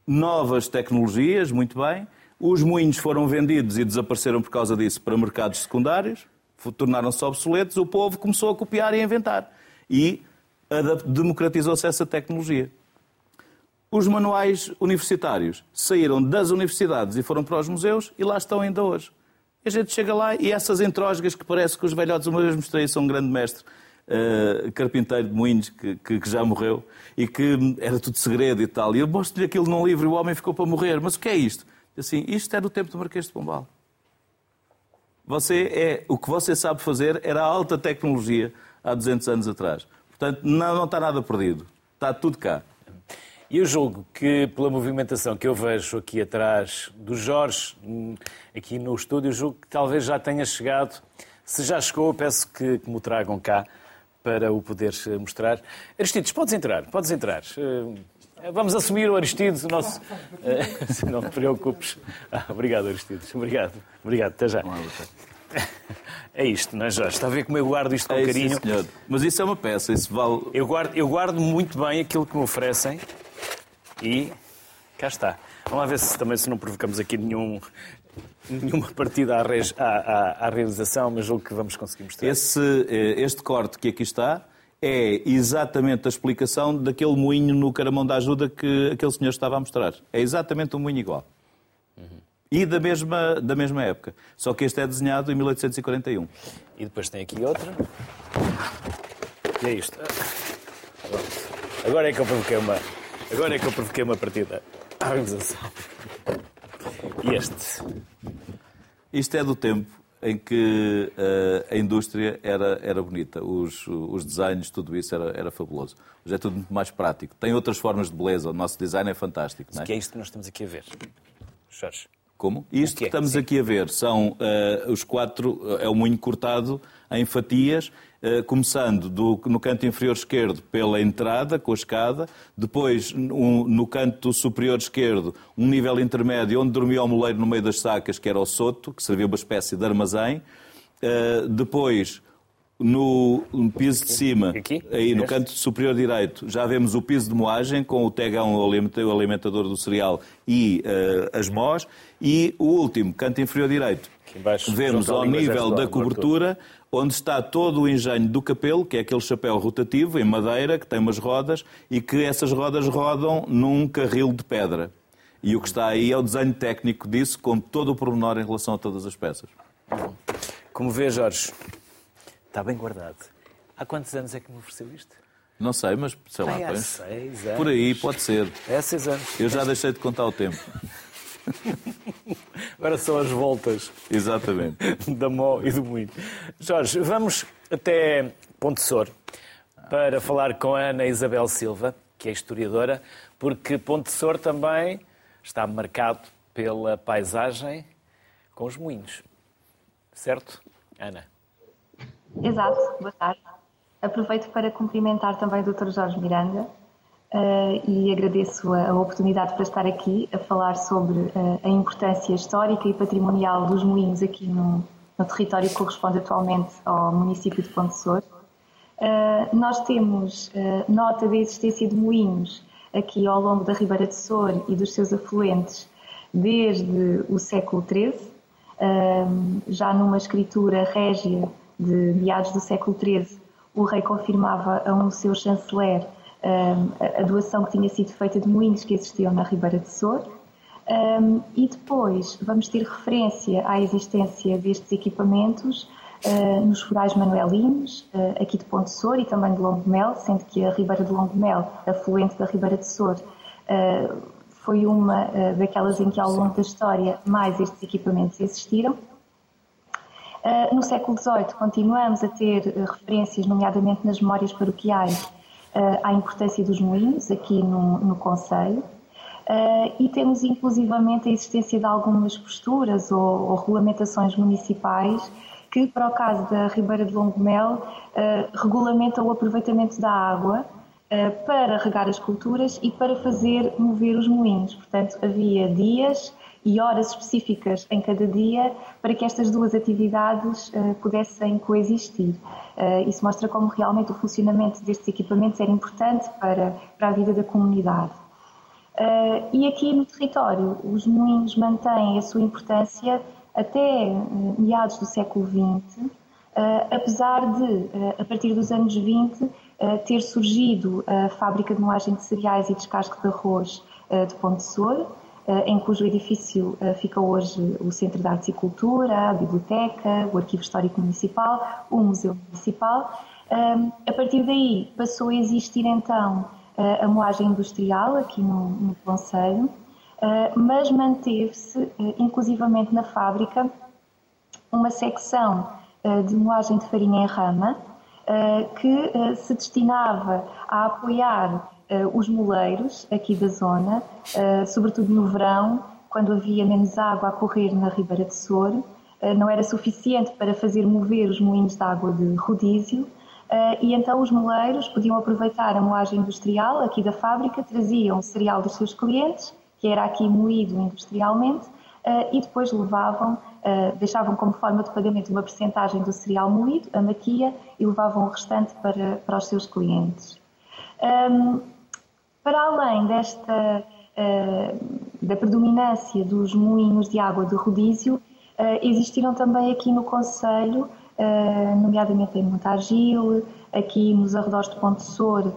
novas tecnologias, muito bem. Os moinhos foram vendidos e desapareceram por causa disso para mercados secundários, tornaram-se obsoletos. O povo começou a copiar e a inventar. E democratizou-se essa tecnologia. Os manuais universitários saíram das universidades e foram para os museus e lá estão ainda hoje. A gente chega lá e essas entrósgas que parece que os velhotes, uma vez mostrei isso a um grande mestre, uh, carpinteiro de Moinhos, que, que, que, já morreu, e que era tudo segredo e tal. E eu mostro-lhe aquilo num livro e o homem ficou para morrer. Mas o que é isto? Assim, isto é do tempo do Marquês de Pombal. Você é, o que você sabe fazer era alta tecnologia há 200 anos atrás. Portanto, não, não está nada perdido. Está tudo cá. E eu julgo que, pela movimentação que eu vejo aqui atrás do Jorge, aqui no estúdio, julgo que talvez já tenha chegado. Se já chegou, peço que, que me tragam cá para o poder mostrar. Aristides, podes entrar, podes entrar. Eh, vamos assumir o Aristides, o nosso. Eh, não te preocupes. Ah, obrigado, Aristides. Obrigado. Obrigado, até já. É isto, não é, Jorge? Está a ver como eu guardo isto com é carinho? Isso, senhor. Mas isso é uma peça, isso vale. Eu guardo, eu guardo muito bem aquilo que me oferecem e cá está. Vamos lá ver se também se não provocamos aqui nenhum, nenhuma partida à, à, à, à, realização, mas julgo que vamos conseguir mostrar. Esse, eh, este corte que aqui está é exatamente a explicação daquele moinho no Caramão da Ajuda que aquele senhor estava a mostrar. É exatamente um moinho igual. Uhum. E da mesma, da mesma época. Só que este é desenhado em 1841. E depois tem aqui outro. E é isto. Agora é que eu provoquei uma, Agora é que eu provoquei uma partida organização. E este? Isto é do tempo em que uh, a indústria era, era bonita, os, os designs, tudo isso era, era fabuloso. Hoje é tudo muito mais prático. Tem outras formas de beleza, o nosso design é fantástico. Não é? que é isto que nós estamos aqui a ver, Jorge? Como? Isto que, é? que, estamos Sim. aqui a ver são uh, os quatro, é o moinho cortado em fatias eh, começando do, no canto inferior esquerdo pela entrada, com a escada, depois um, no canto superior esquerdo um nível intermédio onde dormia o moleiro no meio das sacas, que era o soto, que servia uma espécie de armazém, uh, depois no piso de cima, Aqui? aí no canto superior direito, já vemos o piso de moagem com o tegão, o alimentador do cereal e uh, as mós. E o último, canto inferior direito, vemos ao nível da cobertura onde está todo o engenho do capelo, que é aquele chapéu rotativo em madeira, que tem umas rodas, e que essas rodas rodam num carril de pedra. E o que está aí é o desenho técnico disso, com todo o pormenor em relação a todas as peças. Como vê, Jorge, está bem guardado. Há quantos anos é que me ofereceu isto? Não sei, mas sei lá. Ai, há seis anos. Por aí, pode ser. É seis anos. Eu já deixei de contar o tempo. Agora são as voltas. Exatamente. Da Mó e do Moinho. Jorge, vamos até Ponte Sor para falar com a Ana Isabel Silva, que é historiadora, porque Ponte Sor também está marcado pela paisagem com os moinhos. Certo, Ana? Exato, boa tarde. Aproveito para cumprimentar também o Dr. Jorge Miranda, Uh, e agradeço a, oportunidade para estar aqui a falar sobre uh, a importância histórica e patrimonial dos moinhos aqui no, no território que corresponde atualmente ao município de Ponte Sor. Uh, nós temos nota da existência de moinhos aqui ao longo da Ribeira de Sor e dos seus afluentes desde o século XIII, já numa escritura régia de meados do século XIII, o rei confirmava a um seu chanceler a doação que tinha sido feita de moinhos que existiam na Ribeira de Sor. Um, e depois vamos ter referência à existência destes equipamentos uh, nos forais manuelinos, aqui de Ponte Sor e também de Longomel, sendo que a Ribeira de Longomel, afluente da Ribeira de Sor, foi uma daquelas em que ao longo da história mais estes equipamentos existiram. No século XVIII continuamos a ter referências, nomeadamente nas memórias paroquiais, uh, à importância dos moinhos aqui no, no Conselho. Uh, e temos inclusivamente a existência de algumas posturas ou, ou, regulamentações municipais que, para o caso da Ribeira de Longomel, uh, regulamentam o aproveitamento da água uh, para regar as culturas e para fazer mover os moinhos. Portanto, havia dias e horas específicas em cada dia para que estas duas atividades pudessem coexistir. Isso mostra como realmente o funcionamento destes equipamentos era importante para, para a vida da comunidade. E aqui no território, os moinhos mantêm a sua importância até meados do século XX, apesar de, a partir dos anos 20, ter surgido a fábrica de moagem de cereais e descasque de arroz de Ponte Sor, em cujo edifício fica hoje o Centro de Artes e Cultura, a Biblioteca, o Arquivo Histórico Municipal, o Museu Municipal. A partir daí passou a existir então a moagem industrial aqui no, no Conselho, mas manteve-se inclusivamente na fábrica uma secção de moagem de farinha em rama que se destinava a apoiar os moleiros aqui da zona, sobretudo no verão, quando havia menos água a correr na Ribeira de Soro, não era suficiente para fazer mover os moinhos de água de rodízio, e então os moleiros podiam aproveitar a moagem industrial aqui da fábrica, traziam cereal dos seus clientes, que era aqui moído industrialmente, e depois levavam, deixavam como forma de pagamento uma percentagem do cereal moído, a maquia, e levavam o restante para, para os seus clientes. Para além desta da predominância dos moinhos de água de rodízio, existiram também aqui no Conselho, nomeadamente em Montargil, aqui nos arredores de Ponte Sor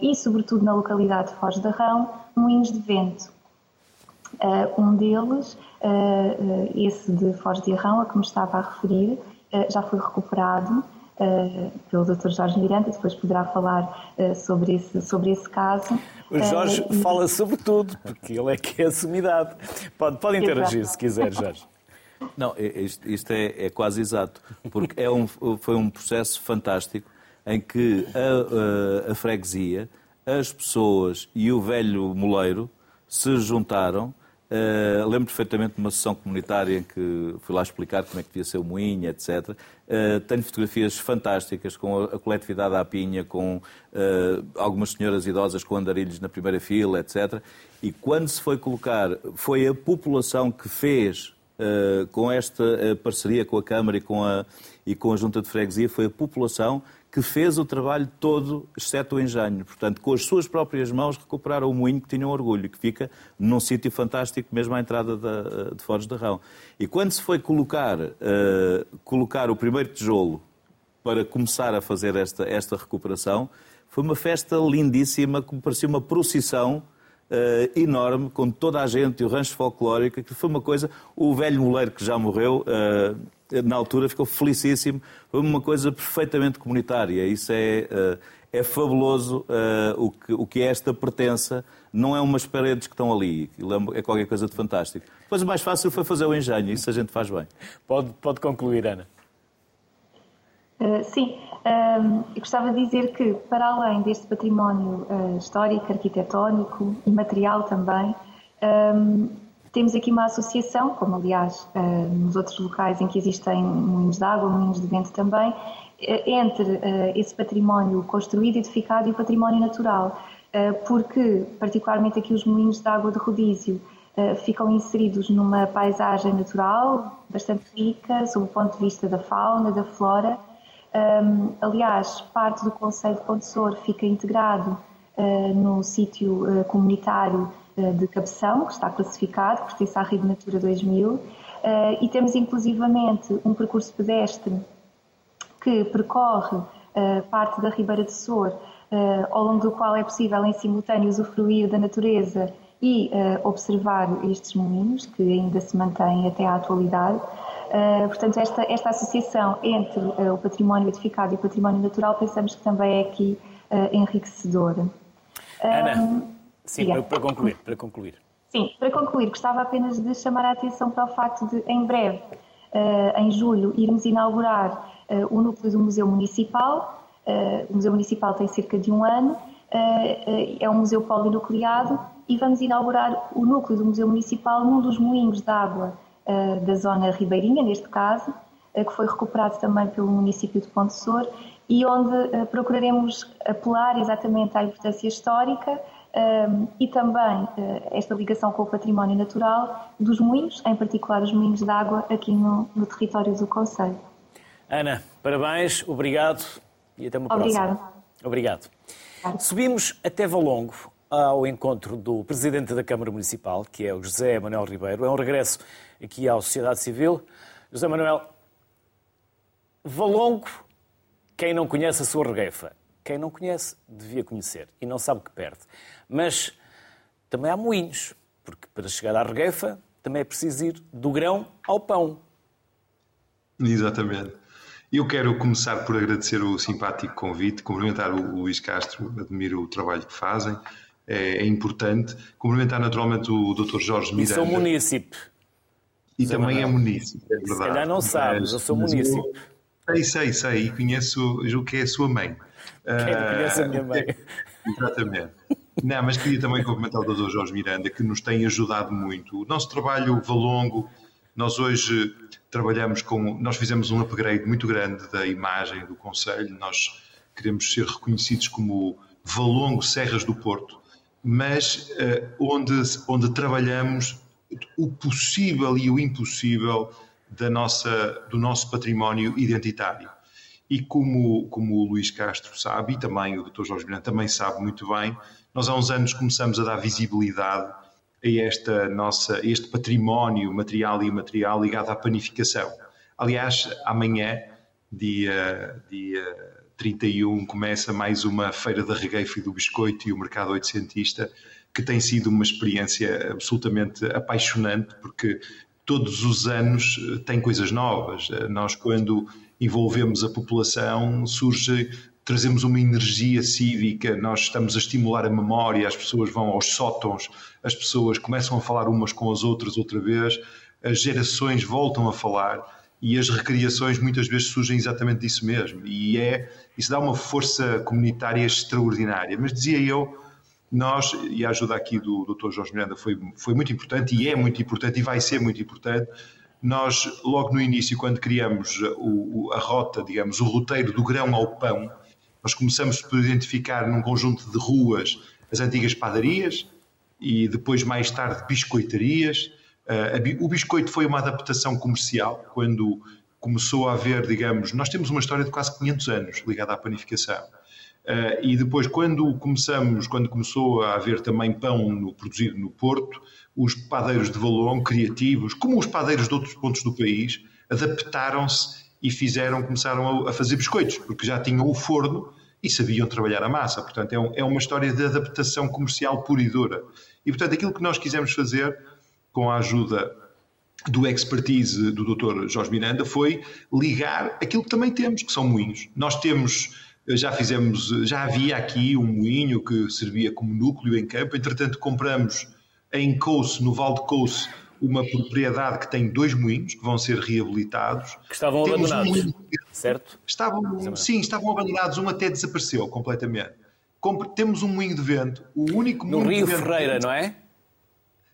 e sobretudo na localidade de Foz da Rão, moinhos de vento. Um deles, esse de Foz de Arrão, a que me estava a referir, já foi recuperado pelo Dr. Jorge Miranda, depois poderá falar uh, sobre, esse, sobre esse caso. O Jorge uh, fala e... sobre tudo, porque ele é que é a sumidade. Pode, pode interagir se quiser, Jorge. Não, isto, isto é, é, quase exato, porque é um, foi um processo fantástico em que a, a, a freguesia, as pessoas e o velho moleiro se juntaram Uh, lembro perfeitamente de uma sessão comunitária em que fui lá explicar como é que devia ser o moinho, etc. Uh, eh, tenho fotografias fantásticas com a, coletividade à pinha, com uh, algumas senhoras idosas com andarilhos na primeira fila, etc. E quando se foi colocar, foi a população que fez, com esta parceria com a Câmara e com a, e com a Junta de Freguesia, foi a população que fez o trabalho todo, exceto o engenho. Portanto, com as suas próprias mãos, recuperaram o moinho que tinham orgulho, que fica num sítio fantástico, mesmo à entrada da, de Foz de Rão. E quando se foi colocar, uh, colocar o primeiro tijolo para começar a fazer esta, esta recuperação, foi uma festa lindíssima, que parecia uma procissão Uh, enorme, com toda a gente e o rancho folclórico, que foi uma coisa. O velho moleiro que já morreu, uh, na altura ficou felicíssimo. Foi uma coisa perfeitamente comunitária. Isso é, eh, é fabuloso o que, o que é esta pertença. Não é umas paredes que estão ali. É qualquer coisa de fantástico. Depois o mais fácil foi fazer o engenho. Isso a gente faz bem. Pode, pode concluir, Ana. Uh, sim, eu gostava de dizer que, para além deste património uh, histórico, arquitetónico e material também, temos aqui uma associação, como aliás eh, nos outros locais em que existem moinhos de água, moinhos de vento também, eh, entre esse património construído, edificado e o património natural, porque, particularmente aqui os moinhos de água de rodízio, ficam inseridos numa paisagem natural bastante rica, sob o ponto de vista da fauna, da flora. Aliás, parte do Conselho de Sor fica integrado no sítio comunitário eh, de Cabeção, que está classificado, pertence à Rede Natura 2000, eh, e temos inclusivamente um percurso pedestre que percorre parte da Ribeira de Sor, ao longo do qual é possível em simultâneo usufruir da natureza e observar estes moinhos, que ainda se mantêm até à atualidade. Portanto, esta, esta associação entre o património edificado e o património natural pensamos que também é aqui enriquecedora. Ana. Sim, para, para, concluir, para concluir. Sim, para concluir, gostava apenas de chamar a atenção para o facto de, em breve, uh, em julho, irmos inaugurar uh, o núcleo do Museu Municipal. Uh, o Museu Municipal tem cerca de um ano, é um museu polinucleado e vamos inaugurar o núcleo do Museu Municipal num dos moinhos de água da zona ribeirinha, neste caso, que foi recuperado também pelo município de Ponte Sor e onde procuraremos apelar exatamente à importância histórica e também esta ligação com o património natural dos moinhos, em particular os moinhos de água aqui no, no território do Conselho. Ana, parabéns, obrigado e até uma Obrigada. próxima. Obrigado. Subimos até Valongo ao encontro do Presidente da Câmara Municipal, que é o José Manuel Ribeiro. É um regresso aqui à sociedade civil. José Manuel, Valongo, quem não conhece a sua regueifa, quem não conhece devia conhecer e não sabe o que perde. Mas também há moinhos, porque para chegar à regueifa também é preciso ir do grão ao pão. Exatamente. Eu quero começar por agradecer o simpático convite, cumprimentar o Luís Castro, admiro o trabalho que fazem, é, é importante. Cumprimentar naturalmente o Dr. Jorge Miranda. E sou munícipe. E Zé também Manuel. é munícipe, é verdade. Se calhar não sabes, mas, eu sou munícipe. sei, sei, sei, e conheço, julgo que é a sua mãe. Quem uh, conhece a minha mãe. Exatamente. Não, mas queria também cumprimentar o Dr. Jorge Miranda, que nos tem ajudado muito. O nosso trabalho valongo, nós hoje trabalhamos com. Nós fizemos um upgrade muito grande da imagem do Conselho, nós queremos ser reconhecidos como Valongo Serras do Porto, mas uh, onde, onde trabalhamos o possível e o impossível da nossa, do nosso património identitário. E como, como o Luís Castro sabe, e também o Dr. Jorge Miranda também sabe muito bem, nós há uns anos começamos a dar visibilidade a esta nossa, este património material e imaterial ligado à panificação. Aliás, amanhã, dia, dia 31, começa mais uma Feira da Regueifa e do Biscoito e o Mercado Oitocentista, que tem sido uma experiência absolutamente apaixonante, porque todos os anos eh, tem coisas novas. Eh, nós, quando envolvemos a população, surge trazemos uma energia cívica, nós estamos a estimular a memória, as pessoas vão aos sótãos, as pessoas começam a falar umas com as outras outra vez, as gerações voltam a falar e as recriações muitas vezes surgem exatamente disso mesmo. E é, isso dá uma força comunitária extraordinária. Mas dizia eu, nós, e a ajuda aqui do Dr. Jorge Miranda foi, foi muito importante e é muito importante e vai ser muito importante. Nós, logo no início, quando criamos o, a rota, digamos, o roteiro do grão ao pão, nós começamos por identificar num conjunto de ruas as antigas padarias e depois, mais tarde, biscoitarias. Uh, o biscoito foi uma adaptação comercial quando começou a haver, digamos, nós temos uma história de quase 500 anos ligada à panificação. Uh, e depois, quando começamos, quando começou a haver também pão no, produzido no Porto, os padeiros de Valongo, criativos, como os padeiros de outros pontos do país, adaptaram-se e fizeram, começaram a, fazer biscoitos, porque já tinham o forno e sabiam trabalhar a massa. Portanto, é, um, é uma história de adaptação comercial pura e dura. E, portanto, aquilo que nós quisemos fazer, com a ajuda do expertise do Dr. Jorge Miranda, foi ligar aquilo que também temos, que são moinhos. Nós temos, já fizemos, já havia aqui um moinho que servia como núcleo em campo, entretanto compramos em Couce, no Val de Couce, uma propriedade que tem dois moinhos que vão ser reabilitados. Que estavam Temos abandonados, um certo? Estavam, sim, estavam abandonados, um até desapareceu completamente. Temos um moinho de vento, o único no moinho Rio de vento Ferreira, não é?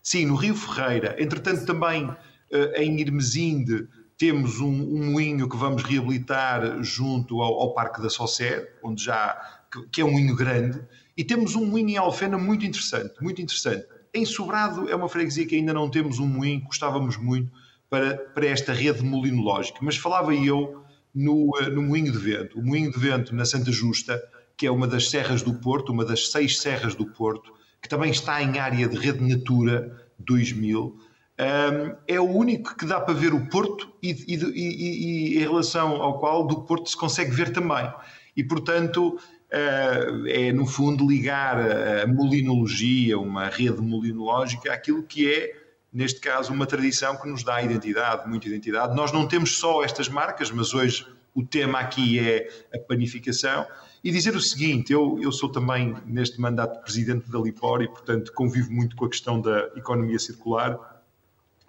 Sim, no Rio Ferreira. Entretanto, também eh, em Irmesinde temos um, um moinho que vamos reabilitar junto ao, ao Parque da Saucer, onde já que, que é um moinho grande, e temos um moinho em Alfena muito interessante, muito interessante em Sobrado é uma freguesia que ainda não temos um moinho, gostávamos muito para, para esta rede molinológica. Mas falava eu no, eh, no Moinho de Vento. O Moinho de Vento na Santa Justa, que é uma das serras do Porto, uma das seis serras do Porto, que também está em área de rede Natura 2000, um, é o único que dá para ver o Porto e, e, e, e, em relação ao qual do Porto se consegue ver também. E, portanto, é, no fundo, ligar a molinologia, uma rede molinológica, àquilo que é, neste caso, uma tradição que nos dá identidade, muita identidade. Nós não temos só estas marcas, mas hoje o tema aqui é a panificação. E dizer o seguinte: eu, eu sou também, neste mandato, presidente da Lipor e, portanto, convivo muito com a questão da economia circular.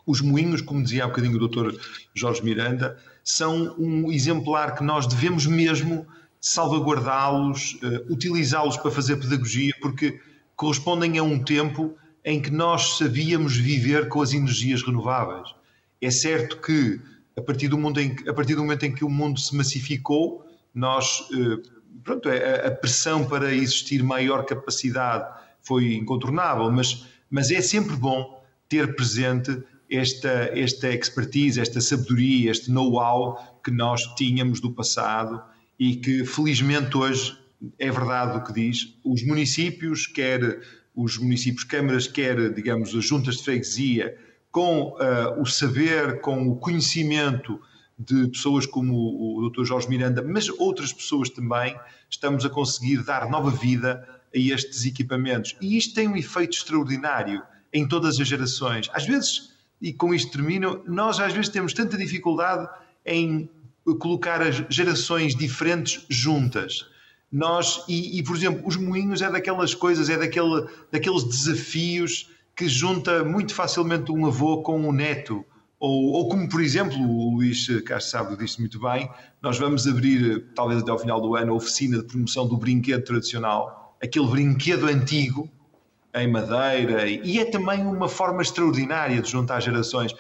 Os moinhos, como dizia há bocadinho o Dr. Jorge Miranda, são um exemplar que nós devemos mesmo salvaguardá-los, uh, utilizá-los para fazer pedagogia, porque correspondem a um tempo em que nós sabíamos viver com as energias renováveis. É certo que, a partir do, mundo em, a partir do momento em que o mundo se massificou, nós, uh, pronto, a, a pressão para existir maior capacidade foi incontornável, mas, mas é sempre bom ter presente esta, esta expertise, esta sabedoria, este know-how que nós tínhamos do passado e que felizmente hoje é verdade o que diz, os municípios, quer os municípios câmaras, quer, digamos, as juntas de freguesia, com uh, o saber, com o conhecimento de pessoas como o Dr. Jorge Miranda, mas outras pessoas também, estamos a conseguir dar nova vida a estes equipamentos. E isto tem um efeito extraordinário em todas as gerações. Às vezes, e com isto termino, nós às vezes temos tanta dificuldade em colocar as gerações diferentes juntas. Nós, e, e, por exemplo, os moinhos é daquelas coisas, é daquele, daqueles desafios que junta muito facilmente um avô com um neto. Ou, ou como, por exemplo, o Luís Castro Sábio disse muito bem, nós vamos abrir, talvez até ao final do ano, a oficina de promoção do brinquedo tradicional, aquele brinquedo antigo, em madeira, e é também uma forma extraordinária de juntar gerações.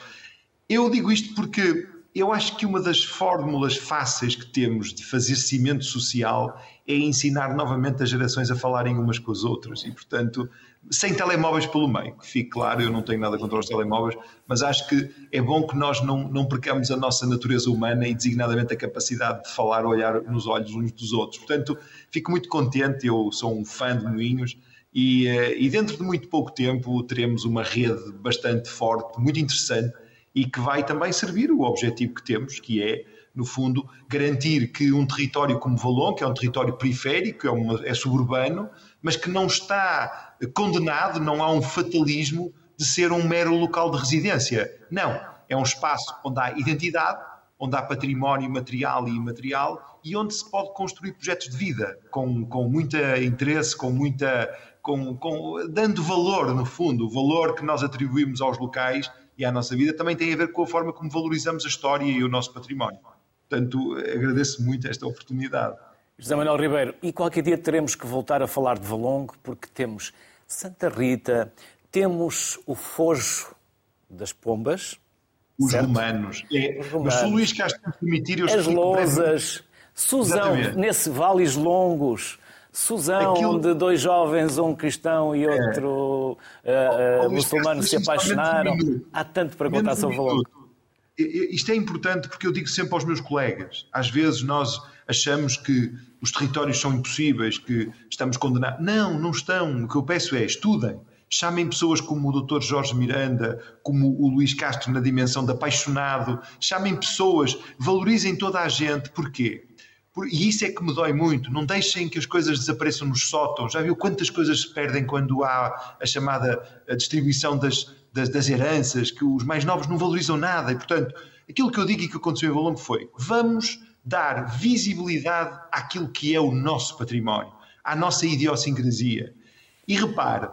Eu digo isto porque eu acho que uma das fórmulas fáceis que temos de fazer cimento social é ensinar novamente as gerações a falarem umas com as outras e, portanto, sem telemóveis pelo meio, que fique claro, eu não tenho nada contra os telemóveis, mas acho que é bom que nós não, não percamos a nossa natureza humana e designadamente a capacidade de falar, olhar nos olhos uns dos outros. Portanto, fico muito contente, eu sou um fã de Moinhos e, eh, e dentro de muito pouco tempo teremos uma rede bastante forte, muito interessante, e que vai também servir o objetivo que temos, que é, no fundo, garantir que um território como Valon, que é um território periférico, é, uma, é suburbano, mas que não está condenado, não há um fatalismo de ser um mero local de residência. Não, é um espaço onde há identidade, onde há património material e imaterial e onde se pode construir projetos de vida com, com muito interesse, com muita. Com, com, dando valor, no fundo, o valor que nós atribuímos aos locais e à nossa vida também tem a ver com a forma como valorizamos a história e o nosso património. Portanto, agradeço muito esta oportunidade. José Manuel Ribeiro, e qualquer dia teremos que voltar a falar de Valongo, porque temos Santa Rita, temos o Fojo das Pombas. Os certo? romanos. É, Os romanos. Mas Luís Castro permitir, eu As lousas, Suzão, nesse Vales Longos, Suzão Aquilo... de dois jovens, um cristão e outro é. uh, uh, muçulmano se apaixonaram. Há tanto para contar sobre o valor. Isto é importante porque eu digo sempre aos meus colegas, às vezes nós achamos que os territórios são impossíveis, que estamos condenados. Não, não estão. O que eu peço é estudem. Chamem pessoas como o Dr. Jorge Miranda, como o Luís Castro na dimensão de apaixonado. Chamem pessoas, valorizem toda a gente. Porquê? E isso é que me dói muito. Não deixem que as coisas desapareçam nos sótãos. Já viu quantas coisas se perdem quando há a chamada distribuição das, das, das, heranças, que os mais novos não valorizam nada. E, portanto, aquilo que eu digo e que aconteceu em Valongo foi: vamos dar visibilidade àquilo que é o nosso património, à nossa idiosincrasia. E repare,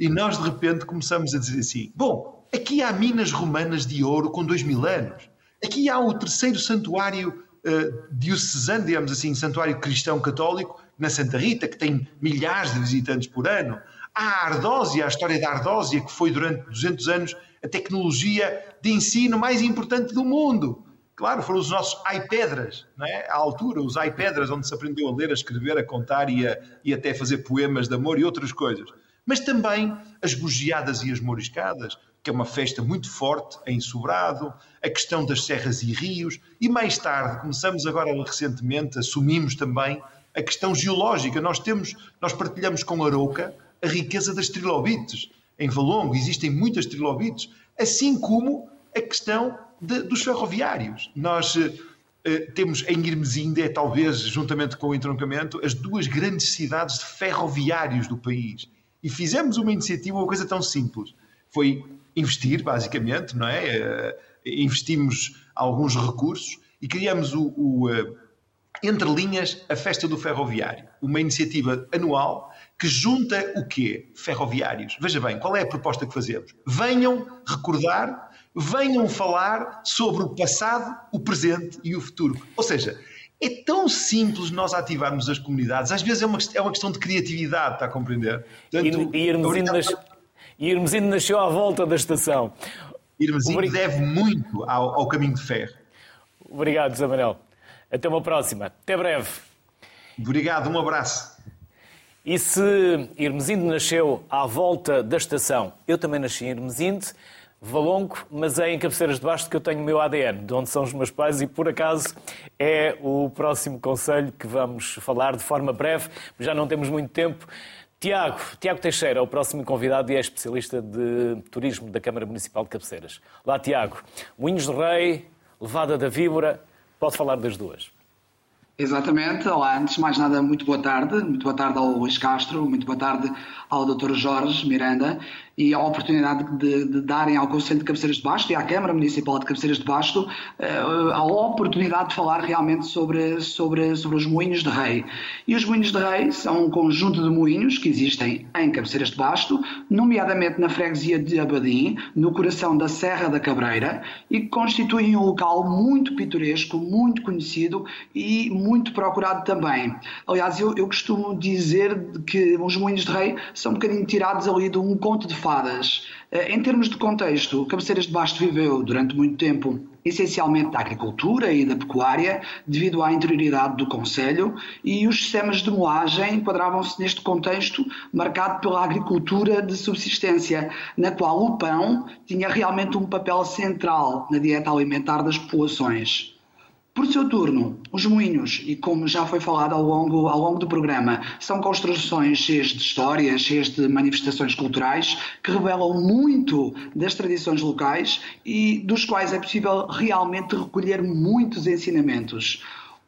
e nós de repente começamos a dizer assim: bom, aqui há minas romanas de ouro com dois mil anos. Aqui há o terceiro santuário uh, diocesano, digamos assim, santuário cristão católico, na Santa Rita, que tem milhares de visitantes por ano. A Ardósia, a história da Ardósia, que foi durante 200 anos a tecnologia de ensino mais importante do mundo. Claro, foram os nossos iPedras, não é? à altura, os iPedras, onde se aprendeu a ler, a escrever, a contar e, a, e até fazer poemas de amor e outras coisas. Mas também as bugiadas e as moriscadas, que é uma festa muito forte em Sobrado, a questão das serras e rios, e mais tarde, começamos agora recentemente, assumimos também a questão geológica. Nós temos, nós partilhamos com Arouca a riqueza das trilobites. Em Valongo existem muitas trilobites, assim como a questão de, dos ferroviários. Nós eh, temos em Irmesinde, é talvez, juntamente com o entroncamento, as duas grandes cidades de ferroviários do país. E fizemos uma iniciativa, uma coisa tão simples. Foi investir, basicamente, não é? Uh, investimos alguns recursos e criamos o, o uh, Entre Linhas, a Festa do Ferroviário, uma iniciativa anual que junta o quê? Ferroviários. Veja bem, qual é a proposta que fazemos? Venham recordar, venham falar sobre o passado, o presente e o futuro. Ou seja, é tão simples nós ativarmos as comunidades. Às vezes é uma, é uma questão de criatividade, está a compreender? Portanto, e, e irmos indo nas e Irmesino nasceu à volta da estação. Irmesino Obrig... deve muito ao, ao, caminho de ferro. Obrigado, Zé Manuel. Até uma próxima. Até breve. Obrigado, um abraço. E se Irmesinde nasceu à volta da estação, eu também nasci em Irmesinde, Valongo, mas é em Cabeceiras de Basto que eu tenho o meu ADN, de onde são os meus pais, e por acaso é o próximo conselho que vamos falar de forma breve, já não temos muito tempo. Tiago, Tiago Teixeira é o próximo convidado e é especialista de turismo da Câmara Municipal de Cabeceiras. Lá, Tiago, Moinhos do Rei, Levada da Víbora, pode falar das duas. Exatamente. Olá, antes de mais nada, muito boa tarde. Muito boa tarde ao Luís Castro, muito boa tarde ao Dr. Jorge Miranda e a oportunidade de, de, darem ao Conselho de Cabeceiras de Basto e à Câmara Municipal de Cabeceiras de Basto uh, a oportunidade de falar realmente sobre, sobre, sobre os moinhos de rei. E os moinhos de rei são um conjunto de moinhos que existem em Cabeceiras de Basto, nomeadamente na freguesia de Abadim, no coração da Serra da Cabreira, e que constituem um local muito pitoresco, muito conhecido e muito procurado também. Aliás, eu, eu costumo dizer que os moinhos de rei são um bocadinho tirados ali de um conto de fadas. Eh, em termos de contexto, Cabeceiras de Basto viveu durante muito tempo essencialmente da agricultura e da pecuária, devido à interioridade do Conselho, e os sistemas de moagem enquadravam-se neste contexto marcado pela agricultura de subsistência, na qual o pão tinha realmente um papel central na dieta alimentar das populações. Por seu turno, os moinhos, e como já foi falado ao longo, ao longo do programa, são construções cheias de histórias, cheias de manifestações culturais que revelam muito das tradições locais e dos quais é possível realmente recolher muitos ensinamentos.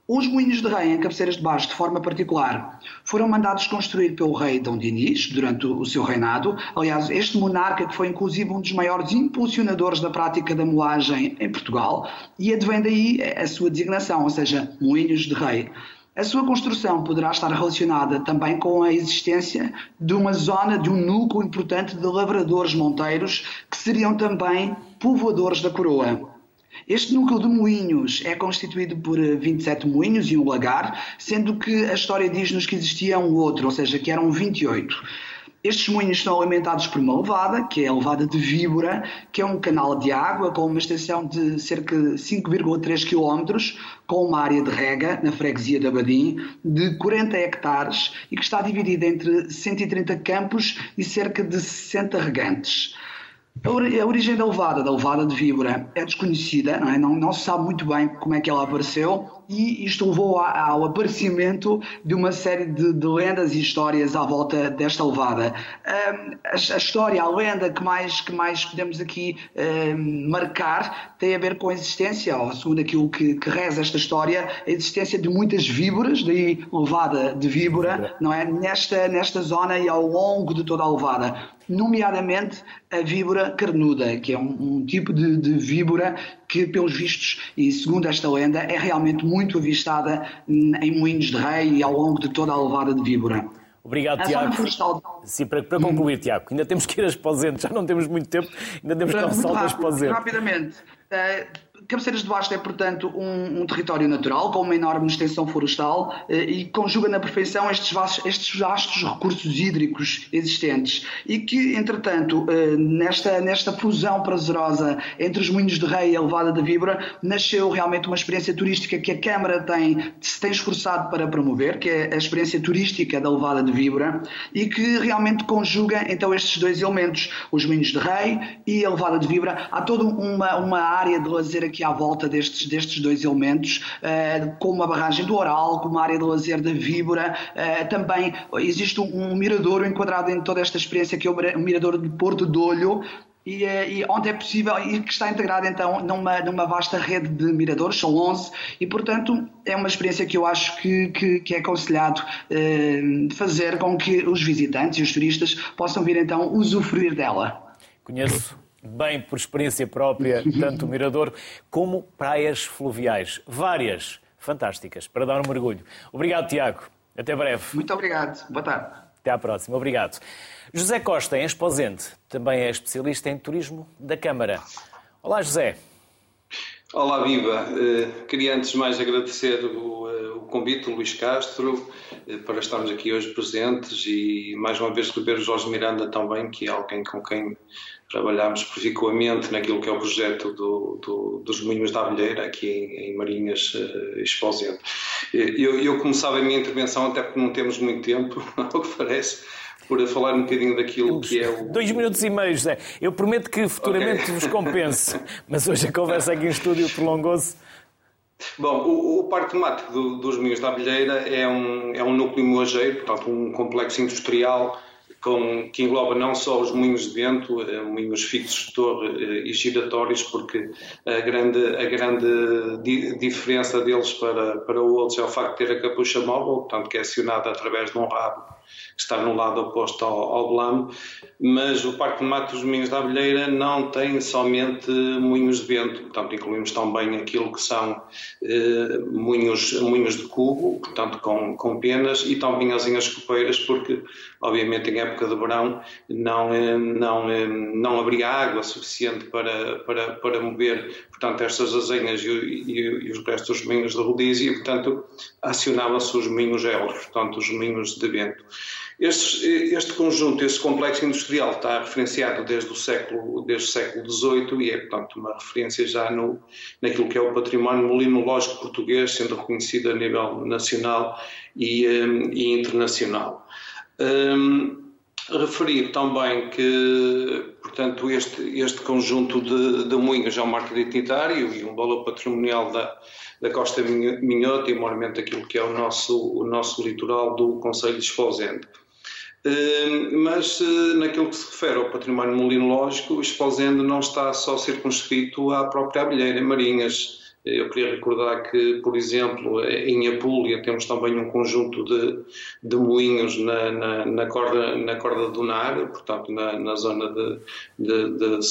Os moinhos de rei em Cabeceiras de Baixo, de forma particular, foram mandados construir pelo rei Dom Dinis durante o seu reinado. Aliás, este monarca que foi inclusive um dos maiores impulsionadores da prática da moagem em Portugal e advém daí a sua designação, ou seja, moinhos de rei. A sua construção poderá estar relacionada também com a existência de uma zona, de um núcleo importante de lavradores monteiros que seriam também povoadores da coroa. Este núcleo de moinhos é constituído por 27 eh, moinhos e um lagar, sendo que a história diz-nos que existia um outro, ou seja, que eram 28. Estes moinhos são alimentados por uma levada, que é a levada de Víbora, que é um canal de água com uma extensão de cerca de 5,3 km, com uma área de rega, na freguesia de Abadim, de 40 hectares e que está dividida entre 130 campos e cerca de 60 regantes. A origem da levada, da levada de víbora, é desconhecida, não, é? não, não se sabe muito bem como é que ela apareceu, e isto levou ao aparecimento de uma série de, de lendas e histórias à volta desta levada. a, a, história, a lenda que mais, que mais podemos aqui marcar tem a ver com a existência, ou segundo aquilo que, que reza esta história, a existência de muitas víboras, daí levada de víbora, não é? Nesta, nesta zona e ao longo de toda a levada nomeadamente a víbora carnuda, que é um, um tipo de, de víbora que, pelos vistos, e segundo esta lenda, é realmente muito avistada em Moinhos de Rei e ao longo de toda a levada de víbora. Obrigado, a Tiago. Sim, para, para concluir, hum. Tiago, ainda temos que ir a Esposente, já não temos muito tempo, ainda temos que dar salto a Esposente. Rapidamente, uh, Cabeceiras de Basto é, portanto, um, um, território natural com uma enorme extensão florestal eh, e conjuga na perfeição estes vastos, estes vastos recursos hídricos existentes e que, entretanto, eh, nesta, nesta fusão prazerosa entre os moinhos de rei e a levada da víbora, nasceu realmente uma experiência turística que a Câmara tem, se tem esforçado para promover, que é a experiência turística da levada de víbora e que realmente conjuga, então, estes dois elementos, os moinhos de rei e a levada de víbora. Há toda uma, uma área de lazer aqui à volta destes, destes dois elementos, uh, como a barragem do Oral, como a área de lazer da Víbora. Uh, também existe um, mirador enquadrado em toda esta experiência, que é o mirador de Porto de Olho, e, eh, e, onde é possível e que está integrado então numa, numa vasta rede de miradores, são 11, e portanto é uma experiência que eu acho que, que, que é aconselhado eh, fazer com que os visitantes e os turistas possam vir então usufruir dela. Conheço bem por experiência própria, tanto o Mirador como praias fluviais. Várias, fantásticas, para dar um mergulho. Obrigado, Tiago. Até breve. Muito obrigado. Boa tarde. Até à próxima. Obrigado. José Costa, em Exposente, também é especialista em turismo da Câmara. Olá, José. Olá, Viva. Uh, queria antes de mais agradecer o, o convite, Luís Castro, eh, para estarmos aqui hoje presentes e mais uma vez receber o Jorge Miranda também, que é alguém com quem trabalhámos proficuamente naquilo que é o projeto do, do, dos Moinhos da Abelheira, aqui em, em Marinhas Exposente. Eu, eu começava a minha intervenção, até porque não temos muito tempo, ao que parece, por falar um bocadinho daquilo que é o. Dois minutos e meio, José. Eu prometo que futuramente okay. vos compense, mas hoje a conversa aqui em estúdio prolongou-se. Bom, o, o Parque Temático do, dos Moinhos da Abelheira é um, é um núcleo moageiro, portanto, um complexo industrial com, que engloba não só os moinhos de vento, eh, moinhos fixos de torre eh, e giratórios, porque a grande, a grande di, diferença deles para, para outros é o facto de ter a capucha móvel, portanto, que é acionada através de um rabo que está no lado oposto ao, ao Blame, mas o Parque de Matos dos Moinhos da Abelheira não tem somente moinhos de vento, portanto incluímos também aquilo que são eh, moinhos, moinhos de cubo, portanto com, com penas, e também asinhas copeiras, porque obviamente em época de verão não, eh, não, eh, não haveria água suficiente para, para, para mover portanto, estas azenhas e, e, e, os restos dos moinhos de rodízio, e portanto acionavam-se os moinhos elos, portanto os moinhos de vento. Este, este, conjunto, este complexo industrial está referenciado desde o século, desde o século XVIII e é, portanto, uma referência já no, naquilo que é o património molinológico português, sendo reconhecido a nível nacional e, um, e internacional. Um, referir também que, portanto, este, este conjunto de, de moinhos é um marco identitário e um valor patrimonial da, da Costa Minhota e, mormente, aquilo que é o nosso, o nosso litoral do Conselho de Esposende. Hum, mas eh, naquilo que se refere ao património molinológico, Esposende não está só circunscrito à própria abelheira Marinhas. Eu queria recordar que, por exemplo, em Apulia temos também um conjunto de, de moinhos na, na, na, corda, na corda do Nar, portanto, na, na zona de, de, de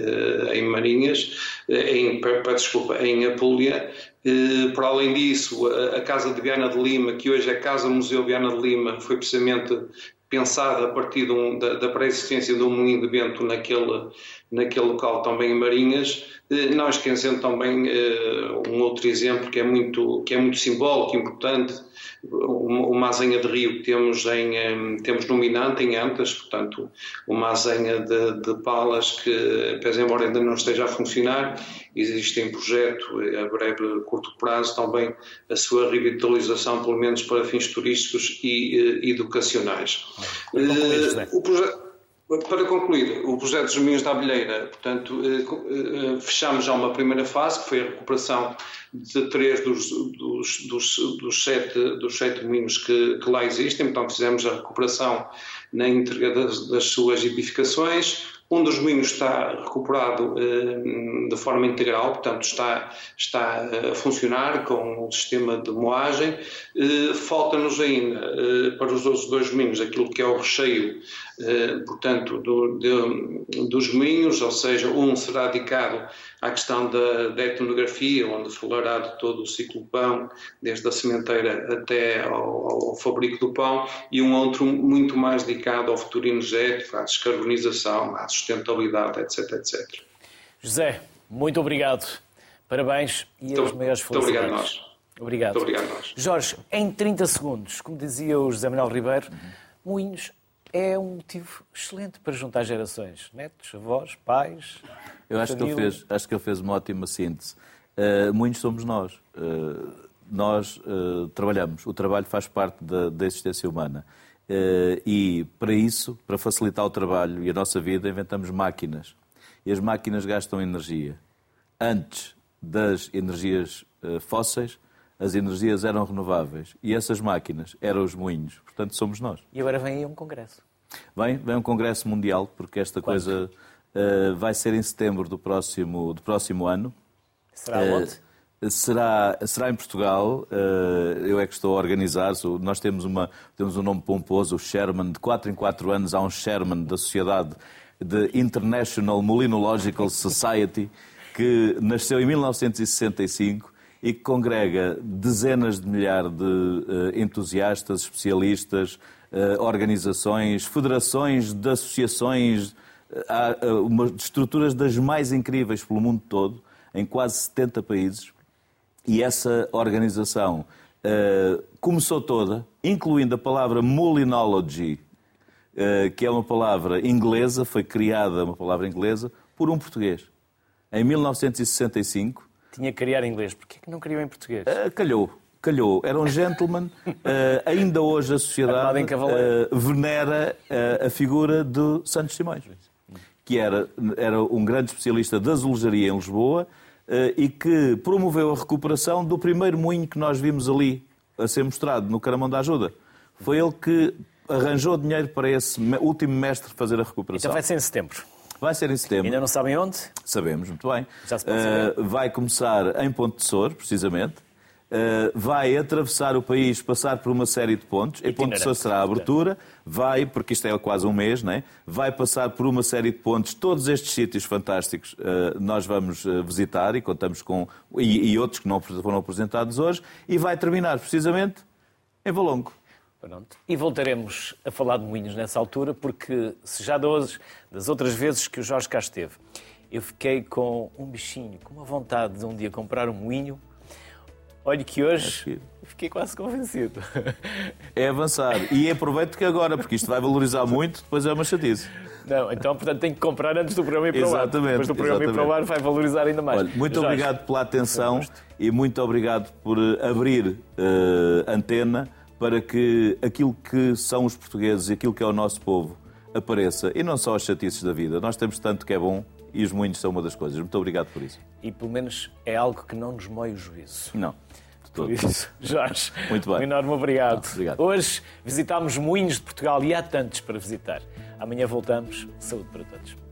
eh, em Marinhas, eh, em, desculpa, em Apulia, para além disso, a Casa de Viana de Lima, que hoje é Casa Museu Viana de Lima, foi precisamente pensada a partir um, da, da pré-existência de um moinho de vento naquele, naquele local também em Marinhas, eh, não esquecendo também uh, um outro exemplo que é muito, que é muito simbólico, importante, uma azenha de rio que temos, em, temos no Minante, em Antas, portanto, uma azenha de, de palas que, pese embora ainda não esteja a funcionar, existe em projeto a breve, curto prazo também a sua revitalização, pelo menos para fins turísticos e educacionais. Uh, o projeto para concluir, o projeto dos Moinhos da Abelheira, portanto, eh, eh, fechamos já uma primeira fase, que foi a recuperação de três dos, dos, dos, dos sete, dos sete moinhos que, que, lá existem, então fizemos a recuperação na íntegra das, das suas edificações, um dos moinhos está recuperado eh, de forma integral, portanto está, está a funcionar com o sistema de moagem. Eh, Falta-nos ainda, eh, para os outros dois moinhos, aquilo que é o recheio, eh, portanto, do, de, dos moinhos, ou seja, um será dedicado à questão da, da etnografia, onde falará de todo o ciclo do pão, desde a sementeira até ao, ao fabrico do pão, e um outro muito mais dedicado ao futuro energético, à descarbonização, à sustentabilidade, etc, etc. José, muito obrigado. Parabéns e muito, as maiores felicidades. Muito obrigado nós. Obrigado. Muito obrigado nós. Jorge, em 30 segundos, como dizia o José Manuel Ribeiro, uhum. Moinhos é um motivo excelente para juntar gerações. Netos, avós, pais. Eu acho que, ele fez, acho que ele fez uma ótima síntese. Uh, muitos somos nós. Uh, nós uh, trabalhamos. O trabalho faz parte da, da existência humana. e para isso, para facilitar o trabalho e a nossa vida, inventamos máquinas. E as máquinas gastam energia. Antes das energias fósseis, as energias eram renováveis e essas máquinas eram os moinhos. Portanto, somos nós. E agora vem aí um congresso. Vem, vem um congresso mundial, porque esta Quanto? coisa vai ser em setembro do próximo, do próximo ano. Será uh, onde? Será, será em Portugal, uh, eu é que estou a organizar. Nós temos, uma, temos um nome pomposo, o Sherman. De 4 em 4 anos há um Sherman da Sociedade de International Molinological Society, que nasceu em 1965 e que congrega dezenas de milhares de uh, entusiastas, especialistas, organizações, federações de associações, estruturas das mais incríveis pelo mundo todo, em quase 70 países. E essa organização uh, começou toda, incluindo a palavra Molinology, uh, que é uma palavra inglesa, foi criada uma palavra inglesa, por um português. Em 1965. Tinha que criar em inglês, porquê que não criou em português? Uh, calhou calhou. Era um gentleman. Uh, ainda hoje a sociedade uh, venera uh, a figura de Santos Simões, que era, era um grande especialista da azulejaria em Lisboa e que promoveu a recuperação do primeiro moinho que nós vimos ali a ser mostrado no Caramão da Ajuda. Foi ele que arranjou dinheiro para esse último mestre fazer a recuperação. Então vai ser em setembro. Vai ser em setembro. Ainda não sabem onde? Sabemos, muito bem. Já se pode saber. vai começar em Ponte de Sor, precisamente. Uh, vai atravessar o país, passar por uma série de pontos. Em ponto de será a abertura, vai, porque isto é quase um mês, né? vai passar por uma série de pontos. Todos estes sítios fantásticos uh, nós vamos uh, visitar e contamos com. E, e, outros que não foram apresentados hoje. E vai terminar precisamente em Valongo. Pronto. E voltaremos a falar de moinhos nessa altura, porque se já hoje, das outras vezes que o Jorge cá esteve, eu fiquei com um bichinho, com uma vontade de um dia comprar um moinho Olha que hoje fiquei quase convencido. É avançar. E aproveito que agora, porque isto vai valorizar muito, depois é uma chatice. Não, então, portanto, tem que comprar antes do programa ir para o ar. Exatamente. Depois do programa exatamente. ir para o ar vai valorizar ainda mais. Olha, muito obrigado pela atenção e muito obrigado por eh, abrir uh, antena para que aquilo que são os portugueses e aquilo que é o nosso povo apareça. E não só as chatices da vida. Nós temos tanto que é bom e os moinhos são uma das coisas. Muito obrigado por isso. E pelo menos é algo que não nos moe o juízo. Não. Por isso, Jorge, Muito bem. um enorme obrigado. Não, obrigado. Hoje visitámos moinhos de Portugal e há tantos para visitar. Amanhã voltamos. Saúde para todos.